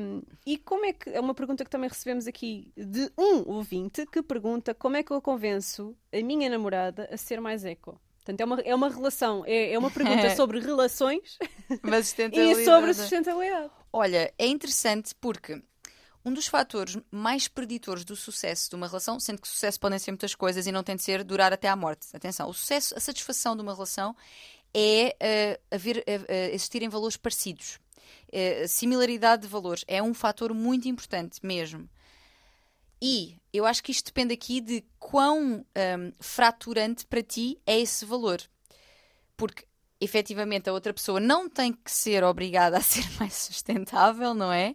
um, e como é que. É uma pergunta que também recebemos aqui de um ouvinte que pergunta como é que eu convenço a minha namorada a ser mais eco. Portanto, é uma, é uma relação, é, é uma pergunta sobre relações e sobre sustentabilidade. Olha, é interessante porque um dos fatores mais preditores do sucesso de uma relação, sendo que sucesso podem ser muitas coisas e não tem de ser durar até à morte. Atenção, o sucesso, a satisfação de uma relação é uh, haver, uh, existirem valores parecidos. Uh, similaridade de valores é um fator muito importante mesmo. E eu acho que isto depende aqui de quão um, fraturante para ti é esse valor. Porque efetivamente a outra pessoa não tem que ser obrigada a ser mais sustentável, não é?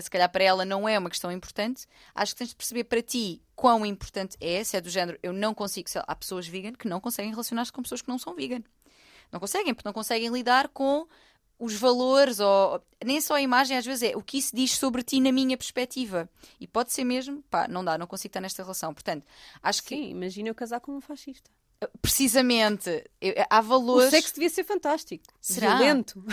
Se calhar para ela não é uma questão importante. Acho que tens de perceber para ti quão importante é, se é do género, eu não consigo. Há pessoas vegan que não conseguem relacionar-se com pessoas que não são vegan. Não conseguem, porque não conseguem lidar com os valores, ou nem só a imagem, às vezes é o que isso diz sobre ti na minha perspectiva. E pode ser mesmo, pá, não dá, não consigo estar nesta relação. Portanto, acho que. Sim, imagina eu casar com um fascista. Precisamente, há valores. O sexo devia ser fantástico. Será? Violento.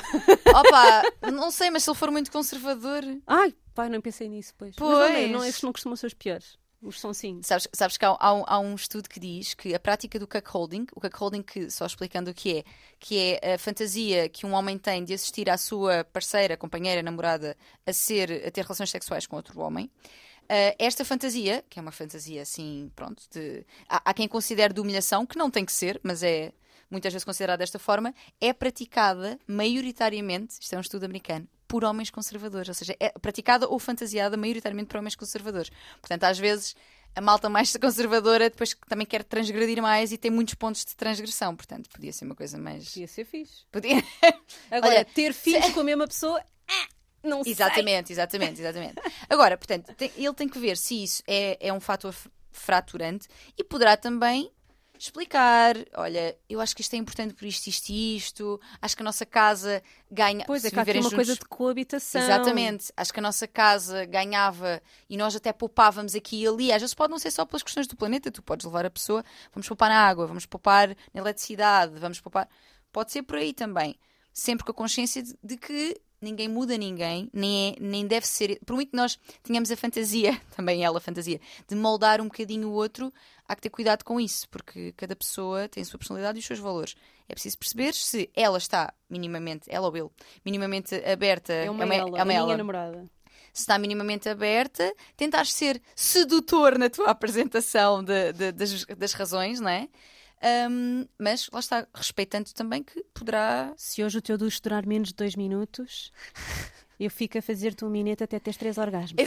Opa, não sei, mas se ele for muito conservador. Ai, pai, não pensei nisso, pois. Pois. Mas não, é, não, estes não costumam ser os piores. Os sonsinhos. Sabes, sabes que há, há, há, um, estudo que diz que a prática do cuckolding, o cuckolding, que, só explicando o que é, que é a fantasia que um homem tem de assistir à sua parceira, companheira, namorada a, ser, a ter relações sexuais com outro homem. Uh, esta fantasia, que é uma fantasia assim, pronto, de, há, há quem considere de humilhação, que não tem que ser, mas é muitas vezes considerada desta forma, é praticada maioritariamente, isto é um estudo americano, por homens conservadores, ou seja, é praticada ou fantasiada maioritariamente por homens conservadores. Portanto, às vezes a malta mais conservadora depois também quer transgredir mais e tem muitos pontos de transgressão. Portanto, podia ser uma coisa mais. Podia ser fixe. Podia. Agora, Olha, ter filhos se... com a mesma pessoa. Ah, não exatamente, sei. exatamente, exatamente. Agora, portanto, tem, ele tem que ver se isso é, é um fator fraturante e poderá também explicar, olha, eu acho que isto é importante por isto, isto e isto, acho que a nossa casa ganha... Pois é, que há uma juntos... coisa de coabitação. Exatamente, acho que a nossa casa ganhava e nós até poupávamos aqui e ali, às vezes pode não ser só pelas questões do planeta, tu podes levar a pessoa, vamos poupar na água, vamos poupar na eletricidade, vamos poupar... Pode ser por aí também, sempre com a consciência de que ninguém muda ninguém, nem, é, nem deve ser. Por muito que nós tenhamos a fantasia, também ela a fantasia, de moldar um bocadinho o outro, há que ter cuidado com isso, porque cada pessoa tem a sua personalidade e os seus valores. É preciso perceber se ela está minimamente, ela ou ele, minimamente aberta. É uma, é uma ela, é uma ela. minha namorada se está minimamente aberta, tentar ser sedutor na tua apresentação de, de, das, das razões, não é? Um, mas lá está, respeitando também que poderá. Se hoje o teu ducho durar menos de dois minutos, eu fico a fazer-te um minuto até teres três orgasmos.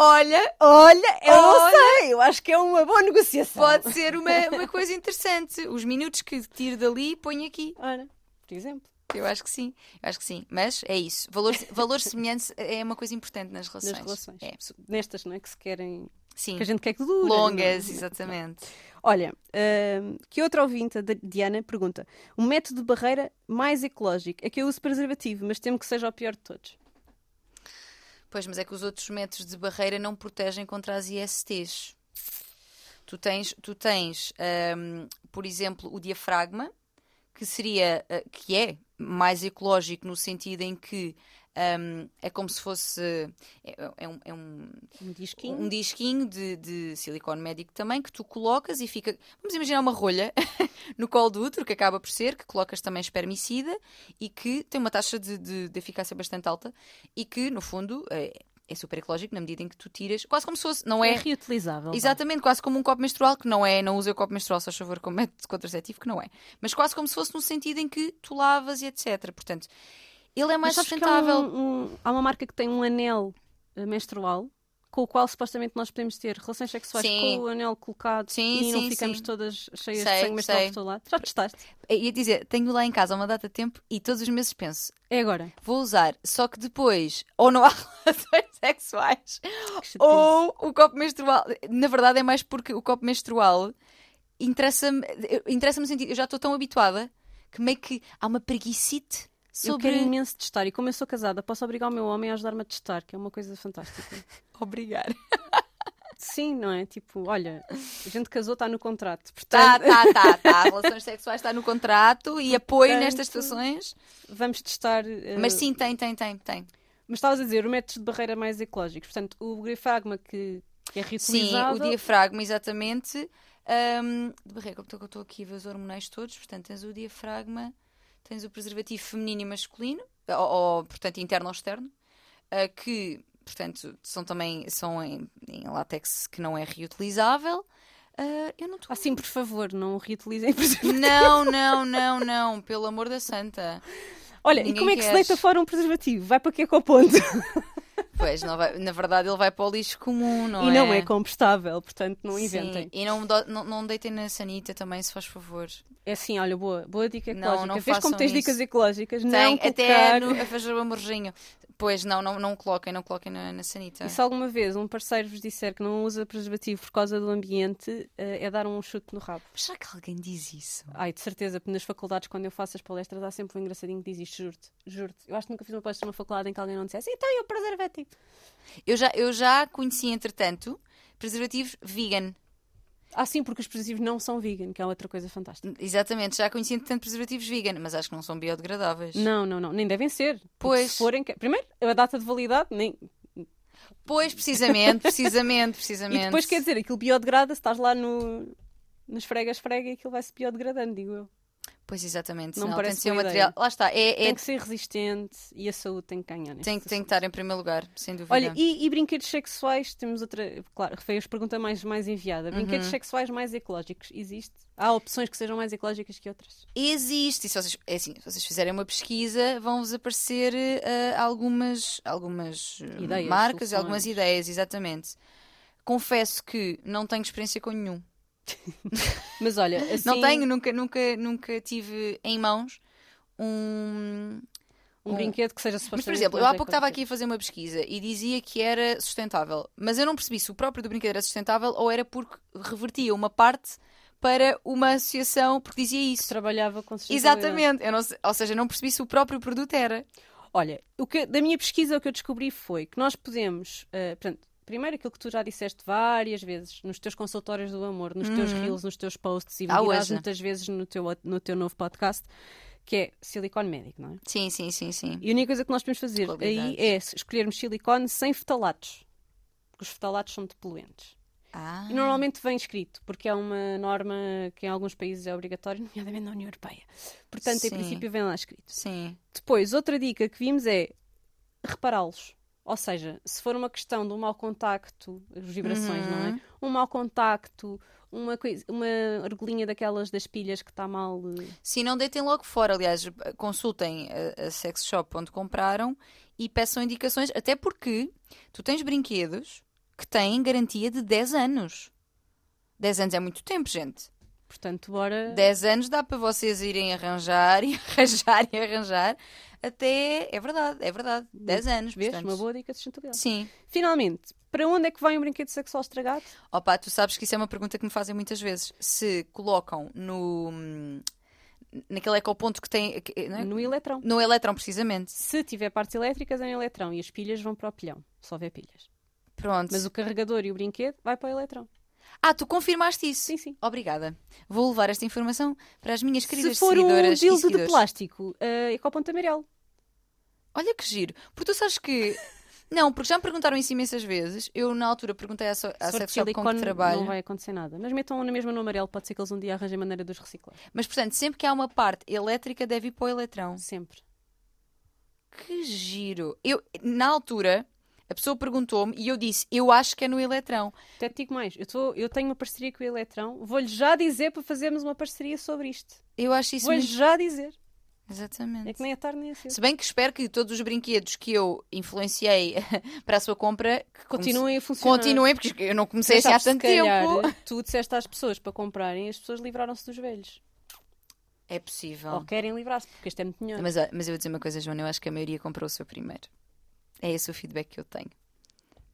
Olha, olha, eu olha, não sei, eu acho que é uma boa negociação. Pode ser uma, uma coisa interessante. Os minutos que tiro dali, ponho aqui. Ora, por exemplo. Eu acho que sim, eu acho que sim. Mas é isso. Valor, valor semelhante é uma coisa importante nas relações. Nas relações. É. Nestas, não é? Que se querem Sim. Que a gente quer que dure. Longas, exatamente. Olha, uh, que outra ouvinte, a Diana, pergunta: o método de barreira mais ecológico é que eu uso preservativo, mas temo que seja o pior de todos. Pois, mas é que os outros métodos de barreira não protegem contra as ISTs. Tu tens, tu tens um, por exemplo, o diafragma, que seria, uh, que é mais ecológico no sentido em que um, é como se fosse. É, é, um, é um, um disquinho, um disquinho de, de, silicone médico também que tu colocas e fica. Vamos imaginar uma rolha no colo do útero, que acaba por ser, que colocas também espermicida e que tem uma taxa de, de, de eficácia bastante alta e que, no fundo, é, é super ecológico na medida em que tu tiras, quase como se fosse, não É é. reutilizável. Exatamente, quase como um copo menstrual, que não é, não usa o copo menstrual, só a favor, como método contraceptivo, que não é. Mas quase como se fosse no sentido em que tu lavas e etc. Portanto, ele é mais sustentável. Há, um- um- há uma marca que tem um anel eh, menstrual com o qual supostamente nós podemos ter relações sexuais Sim. com o anel colocado Sim, e não sim, ficamos sim. todas cheias Sei, de sangue menstrual por todo lado. Já testaste? Eu Ia dizer, tenho lá em casa há uma data de tempo e todos os meses penso, É agora. vou usar, só que depois, ou não há relações sexuais, ou o copo menstrual. Na verdade, é mais porque o copo menstrual interessa-me interessa no sentido, eu já estou tão habituada que meio que há uma preguicite Eu sobre. quero imenso testar e como eu sou casada, posso obrigar o meu homem a ajudar-me a testar, que é uma coisa fantástica. Obrigar. Sim, não é? Tipo, olha, a gente casou, está no contrato. Tá, Portanto, tá, tá, tá. Relações sexuais está no contrato e apoio Portanto, nestas situações. vamos testar. eh, Mas sim, tem, tem, tem, tem. Mas estavas a dizer, os métodos de barreira mais ecológicos. Portanto, o diafragma que, que é Sim, reutilizável. o diafragma, exatamente. Ahm, de barreira, como estou- estou aqui a ver os hormonais todos, portanto, tens o diafragma, tens o preservativo feminino e masculino, ou, ou, portanto, interno ou externo, ah, que, portanto, são também são em, em látex que não é reutilizável. Ah, eu não estou. Ah, sim, por favor, não reutilizem. exemplo. Não, não, não, não, pelo amor da santa. Olha, e Ninguém como é que se deita fora um preservativo? Vai para que com o ponto? Pois, não vai- na verdade, ele vai para o lixo comum, não e é? não é compostável, portanto não Sim, inventem. E não, não, não deitem na sanita também, se faz favor. É assim, olha, boa, boa dica Não, ecológica. não Vês como tens isso. dicas ecológicas? Tem não até no, a fazer o amorzinho. Pois não, não, não coloquem, não coloquem na, na sanita. E se alguma vez um parceiro vos disser que não usa preservativo por causa do ambiente, eh, é dar um chute no rabo. Mas será que alguém diz isso? Ai, de certeza, porque nas faculdades, quando eu faço as palestras, há sempre um engraçadinho que diz isto, juro-te, juro-te. Eu acho que nunca fiz uma palestra numa faculdade em que alguém não dissesse, então e o preservativo? Eu já, eu já conheci, entretanto, preservativos vegan. Ah, sim, porque os preservativos não são vegan, que é outra coisa fantástica. Exatamente, já conheci, entretanto, preservativos vegan, mas acho que não são biodegradáveis. Não, não, não, nem devem ser. Pois. Se forem... Primeiro, a data de validade, nem... Pois, precisamente, precisamente, precisamente. E depois, quer dizer, aquilo biodegrada, se estás lá no... Nos esfrega e aquilo vai-se biodegradando, digo eu. Pois, exatamente. Não Não, parece tem ser um boa material. Lá está, é, é- Tem que ser resistente e a saúde tem que ganhar. tem, tem que estar em primeiro lugar, sem dúvida. Olha, e, e brinquedos sexuais? Temos outra. Claro, foi a pergunta mais, mais enviada. Brinquedos Uhum. sexuais mais ecológicos? Existe? Há opções que sejam mais ecológicas que outras? Existe, e se vocês, é assim, se vocês fizerem uma pesquisa, vão-vos aparecer eh, algumas, algumas eh, Ideias, marcas e algumas soluções. ideias, exatamente. Confesso que não tenho experiência com nenhum. Mas olha, assim. Não tenho, nunca, nunca, nunca tive em mãos um. Um brinquedo que seja Mas, por exemplo, eu há pouco estava aqui a fazer uma pesquisa e dizia que era sustentável, mas eu não percebi se o próprio do brinquedo era sustentável ou era porque revertia uma parte para uma associação porque dizia Que isso. trabalhava com. Exatamente, eu não ou seja, não percebi se o próprio produto era. Olha, o que, da minha pesquisa, o que eu descobri foi que nós podemos. eh, portanto, primeiro aquilo que tu já disseste várias vezes nos teus consultórios do amor, nos teus reels, nos teus posts e Ah, hoje. muitas vezes no teu, no teu novo podcast, que é silicone médico, não é? Sim, sim, sim, sim. E a única coisa que nós podemos fazer aí é escolhermos silicone sem fetalatos. Porque os fetalatos são depoluentes. Ah, E normalmente vem escrito, porque é uma norma que em alguns países é obrigatória, nomeadamente na União Europeia. Portanto, em Sim. princípio, vem lá escrito. sim. Depois, outra dica que vimos é repará-los. Ou seja, se for uma questão de um mau contacto, as vibrações, não é? Um mau contacto, uma, coisa, uma argolinha daquelas das pilhas que está mal. eh, Se não deitem logo fora, aliás, consultem a, a sex shop onde compraram e peçam indicações, até porque tu tens brinquedos que têm garantia de 10 anos. 10 anos é muito tempo, gente. Portanto, bora. 10 anos dá para vocês irem arranjar e arranjar e arranjar até. É verdade, é verdade. 10 anos. Vês? portanto. Uma boa dica de sustentabilidade. Sim. Finalmente, para onde é que vai um brinquedo sexual estragado? Opa, tu sabes que isso é uma pergunta que me fazem muitas vezes. Se colocam no. hum, naquele ecoponto que tem. é? No eletrão. No eletrão, precisamente. Se tiver partes elétricas, é em eletrão. E as pilhas vão para o pilhão. Se houver pilhas. Pronto. Mas o carregador e o brinquedo vai para o eletrão. Ah, tu confirmaste isso? Sim, sim. Obrigada. Vou levar esta informação para as minhas queridas Se for um dildo de plástico, uh, é com o ponto amarelo. Olha que giro. Porque tu sabes que. Não, porque já me perguntaram isso imensas vezes. Eu, na altura, perguntei à, so- à sex shop com que trabalho. não vai acontecer nada. Mas metam na mesma no amarelo, pode ser que eles um dia arranjem maneira de os reciclar. Mas, portanto, sempre que há uma parte elétrica, deve ir para o eletrão. Sempre. Que giro. Eu, na altura, A pessoa perguntou-me e eu disse, eu acho que é no Eletrão. Até te digo mais, eu, tô, eu tenho uma parceria com o Eletrão, vou-lhe já dizer para fazermos uma parceria sobre isto. Eu acho isso Vou-lhe muito... já dizer. Exatamente. É que nem é tarde nem é cedo. Se bem que espero que todos os brinquedos que eu influenciei para a sua compra Continuem a funcionar. continuem, porque eu não comecei assim há tanto tempo. Tu disseste às pessoas para comprarem, as pessoas livraram-se dos velhos. É possível. Ou querem livrar-se, porque este é muito melhor. Mas, mas eu vou dizer uma coisa, Joana, eu acho que a maioria comprou o seu primeiro. É esse o feedback que eu tenho.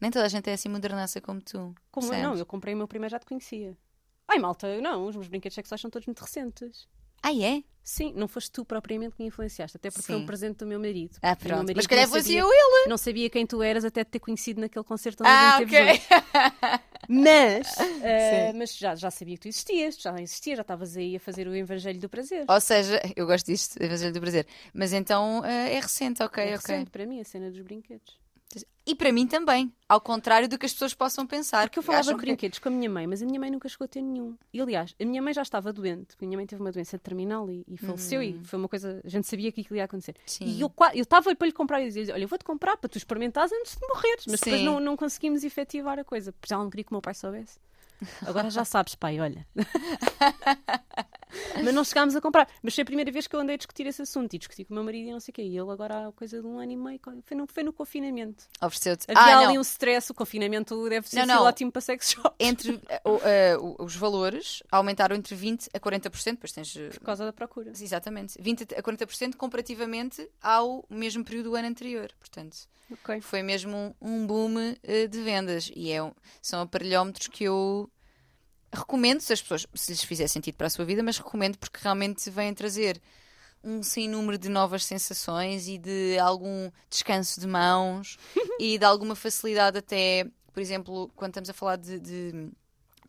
Nem toda a gente é assim modernaça como tu. Como eu percebes? não, eu comprei o meu primeiro já te conhecia. Ai, malta, eu não, os meus brinquedos sexuais são todos muito recentes. Ah, é? Sim, não foste tu propriamente que me influenciaste, até porque foi Sim. um presente do meu marido. Ah, pronto. marido Mas calhar fosse sabia- eu ele. Não sabia quem tu eras até te ter conhecido naquele concerto onde Ah, a gente teve ok. juntos. Mas, Sim. mas já, já sabia que tu existias, já existias, já estavas aí a fazer o Evangelho do Prazer. Ou seja, eu gosto disto, Evangelho do Prazer. Mas então ah, é recente, ok, é ok. recente para mim a cena dos brinquedos. E para mim também. Ao contrário do que as pessoas possam pensar. Porque eu falava de que- brinquedos com a minha mãe, mas a minha mãe nunca chegou a ter nenhum. E aliás, a minha mãe já estava doente, porque a minha mãe teve uma doença terminal e, e faleceu, e foi uma coisa, a gente sabia que aquilo ia acontecer. Sim. E eu estava para lhe comprar e dizia: Olha, eu vou-te comprar para tu experimentares antes de morreres, mas depois Sim. não, não conseguimos efetivar a coisa, porque já não queria que o meu pai soubesse. Agora já sabes, pai, olha. Mas não chegámos a comprar. Mas foi a primeira vez que eu andei a discutir esse assunto e discuti com o meu marido e não sei o quê. E ele agora há coisa de um ano e meio. Foi no, foi no confinamento. Ofereceu-te. Havia Ah, ali não. um stress, o confinamento deve ser Não, não. ótimo para sex shop. Entre eh, o- os valores aumentaram entre 20% a 40%, depois tens. eh, Por causa da procura. Exatamente. 20% a 40% comparativamente ao mesmo período do ano anterior. Portanto, Ok. foi mesmo um, um boom eh, de vendas. E é, são aparelhómetros que eu recomendo, se as pessoas, se lhes fizer sentido para a sua vida, mas recomendo porque realmente vêm trazer um sem número de novas sensações e de algum descanso de mãos e de alguma facilidade até, por exemplo, quando estamos a falar de, de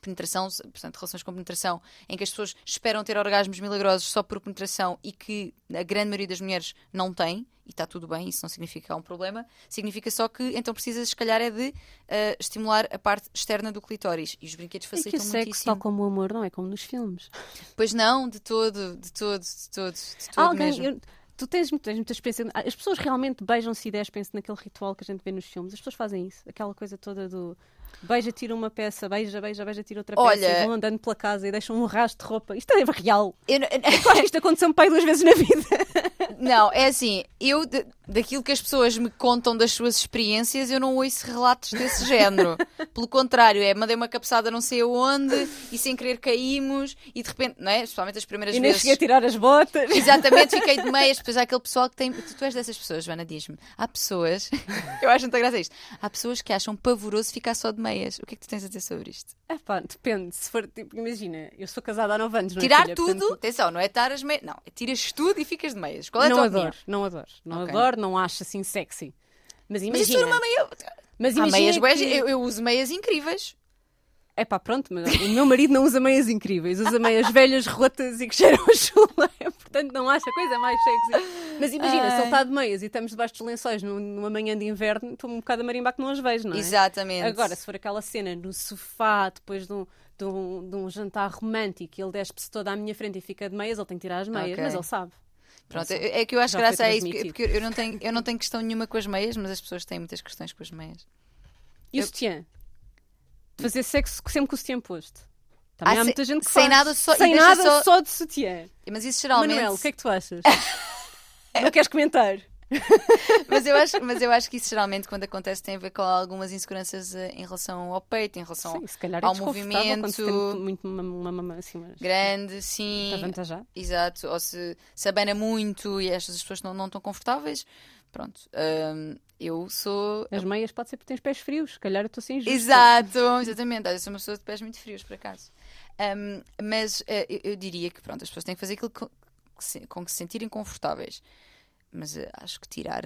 penetração, portanto, relações com penetração, em que as pessoas esperam ter orgasmos milagrosos só por penetração e que a grande maioria das mulheres não tem, e está tudo bem, isso não significa que há um problema, significa só que então precisas, se calhar, é de eh, estimular a parte externa do clitóris. E os brinquedos E que o facilitam sexo, muitíssimo. tal como o amor, não é como nos filmes. Pois não, de todo, de todo, de todo, de todo Alguém, mesmo. eu- tu tens, tens muita experiência. As pessoas realmente beijam-se e despem-se naquele ritual que a gente vê nos filmes. As pessoas fazem isso. Aquela coisa toda do beija, tira uma peça, beija, beija, beija, tira outra peça Olha- e vão andando pela casa e deixam um rastro de roupa. Isto é real. Eu não- Eu acho que isto aconteceu-me pai duas vezes na vida. Não, é assim, eu, de- daquilo que as pessoas me contam das suas experiências, eu não ouço relatos desse género. Pelo contrário, é mandei uma cabeçada não sei aonde e sem querer caímos e de repente, não é? Especialmente as primeiras E nem vezes. cheguei a tirar as botas. Exatamente, fiquei de meias. Depois há aquele pessoal que tem. Tu, tu és dessas pessoas, Joana, diz-me. Há pessoas. Eu acho muita graça isto. Há pessoas que acham pavoroso ficar só de meias. O que é que tu tens a dizer sobre isto? É pá, depende. Se for, tipo, imagina, eu sou casada há 9 anos, não é, Tirar filha? tudo. Portanto, Atenção, não é estar as meias. Não, é tiras tudo e ficas de meias. Qual é a não tua adoro, não adoro. Não Ok. adoro, não acho assim sexy. Mas imagina. Mas isso for uma meia. mas Há imagina meias bués, que... eu, eu uso meias incríveis. É pá, pronto, mas o meu marido não usa meias incríveis, usa meias velhas, rotas e que cheiram a chula, portanto não acha coisa mais sexy. Mas imagina, se ele está de meias e estamos debaixo dos lençóis num- numa manhã de inverno, estou um bocado a marimbar que não as vejo, não é? Exatamente. Agora, se for aquela cena no sofá, depois de um, de um, de um jantar romântico e ele despe-se toda à minha frente e fica de meias, ele tem que tirar as meias, Ok. mas ele sabe. Pronto, é que eu acho graça a isso, porque eu, não tenho, eu não tenho questão nenhuma com as meias, mas as pessoas têm muitas questões com as meias. E o Eu- sutiã? Fazer sexo sempre com o sutiã posto. Também Ah, há se- muita gente que sem faz. nada, só- sem nada, só- só... de sutiã. Mas isso geralmente. Manuel, o que é que tu achas? não queres comentar? mas, eu acho, mas eu acho que isso geralmente, quando acontece, tem a ver com algumas inseguranças eh, em relação ao peito, em relação Sim, se calhar é ao quando se tem movimento. muito uma, uma assim, mas grande, sim. para avantajar. Exato. Ou se, se abana muito e estas pessoas não, não estão confortáveis. Pronto. Hum, eu sou. As meias pode ser porque tens pés frios, se calhar eu estou sem justo. Exato, exatamente. Eu sou uma pessoa de pés muito frios, por acaso. Hum, mas eh, eu, eu diria que pronto, as pessoas têm que fazer aquilo co- que se- com que se sentirem confortáveis. Mas eh, acho que tirar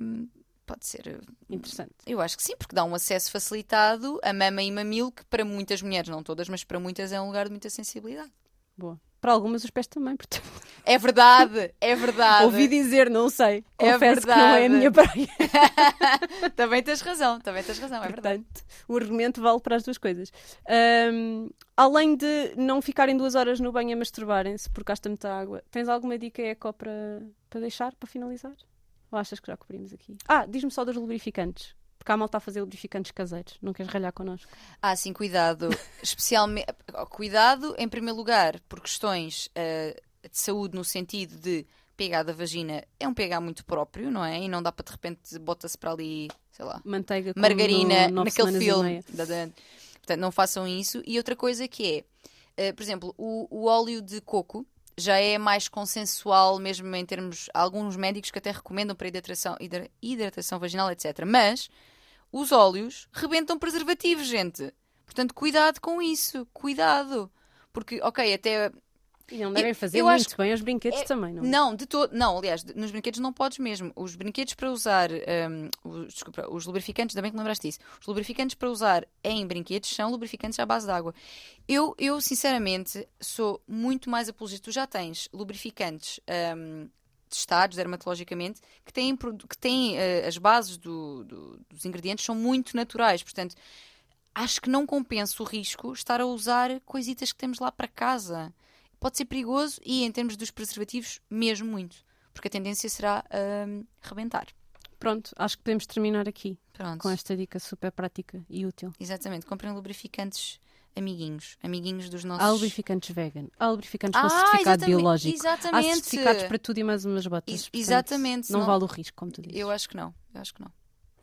hum, pode ser. eh, Interessante. Eu acho que sim, porque dá um acesso facilitado a mama e mamilo, que para muitas mulheres, não todas, mas para muitas é um lugar de muita sensibilidade. Boa. Para algumas os pés também, portanto. É verdade, é verdade. Ouvi dizer, não sei. É Confesso que não é a verdade. minha praia. Também tens razão, também tens razão, é verdade. Portanto, o argumento vale para as duas coisas. Ahm, além de não ficarem duas horas no banho a masturbarem-se porque gasta muita água, tens alguma dica eco para, para deixar, para finalizar? Ou achas que já cobrimos aqui? Ah, diz-me só dos lubrificantes. Porque porque há malta a fazer lubrificantes caseiros. Não queres ralhar connosco? Ah, sim, cuidado. Especialmente, cuidado, em primeiro lugar, por questões eh, de saúde, no sentido de pH da vagina é um pH muito próprio, não é? E não dá para de repente bota-se para ali, sei lá, Manteiga margarina no naquele filme. Portanto, não façam isso. E outra coisa que é, eh, por exemplo, o, o óleo de coco já é mais consensual, mesmo em termos. Alguns médicos que até recomendam para hidratação, hidra- hidratação vaginal, etc. Mas os óleos rebentam preservativos, gente. Portanto, cuidado com isso. Cuidado. Porque, ok, até E não devem Eu- fazer eu muito acho bem aos brinquedos é- também, não é? Não, de todo. Não, aliás, nos brinquedos não podes mesmo. Os brinquedos para usar. hum, os, desculpa, os lubrificantes, também que lembraste disso. Os lubrificantes para usar em brinquedos são lubrificantes à base de água. Eu, eu sinceramente, sou muito mais apologista. Tu já tens lubrificantes. hum, testados dermatologicamente que têm, que têm eh, as bases do- do- dos ingredientes são muito naturais, portanto acho que não compensa o risco estar a usar coisitas que temos lá para casa. Pode ser perigoso e, em termos dos preservativos, mesmo muito. Porque a tendência será hum, rebentar. Pronto, acho que podemos terminar aqui Pronto. com esta dica super prática e útil. Exatamente. Comprem lubrificantes amiguinhos. Amiguinhos dos nossos. Há lubrificantes vegan, há lubrificantes com Ah, certificado exatamente, biológico. Há exatamente. certificados para tudo e mais umas botas. Ex- portanto, exatamente, Não não- vale o risco, como tu dizes. Eu acho que não. Eu acho que não.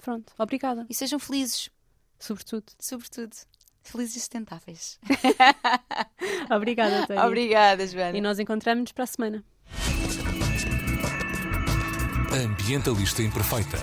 Pronto, obrigada. E sejam felizes, Sobretudo. sobretudo. Felizes e sustentáveis. Obrigada, Tânia. Obrigada, Joana. E nós encontramos-nos para a semana. Ambientalista Imperfeita.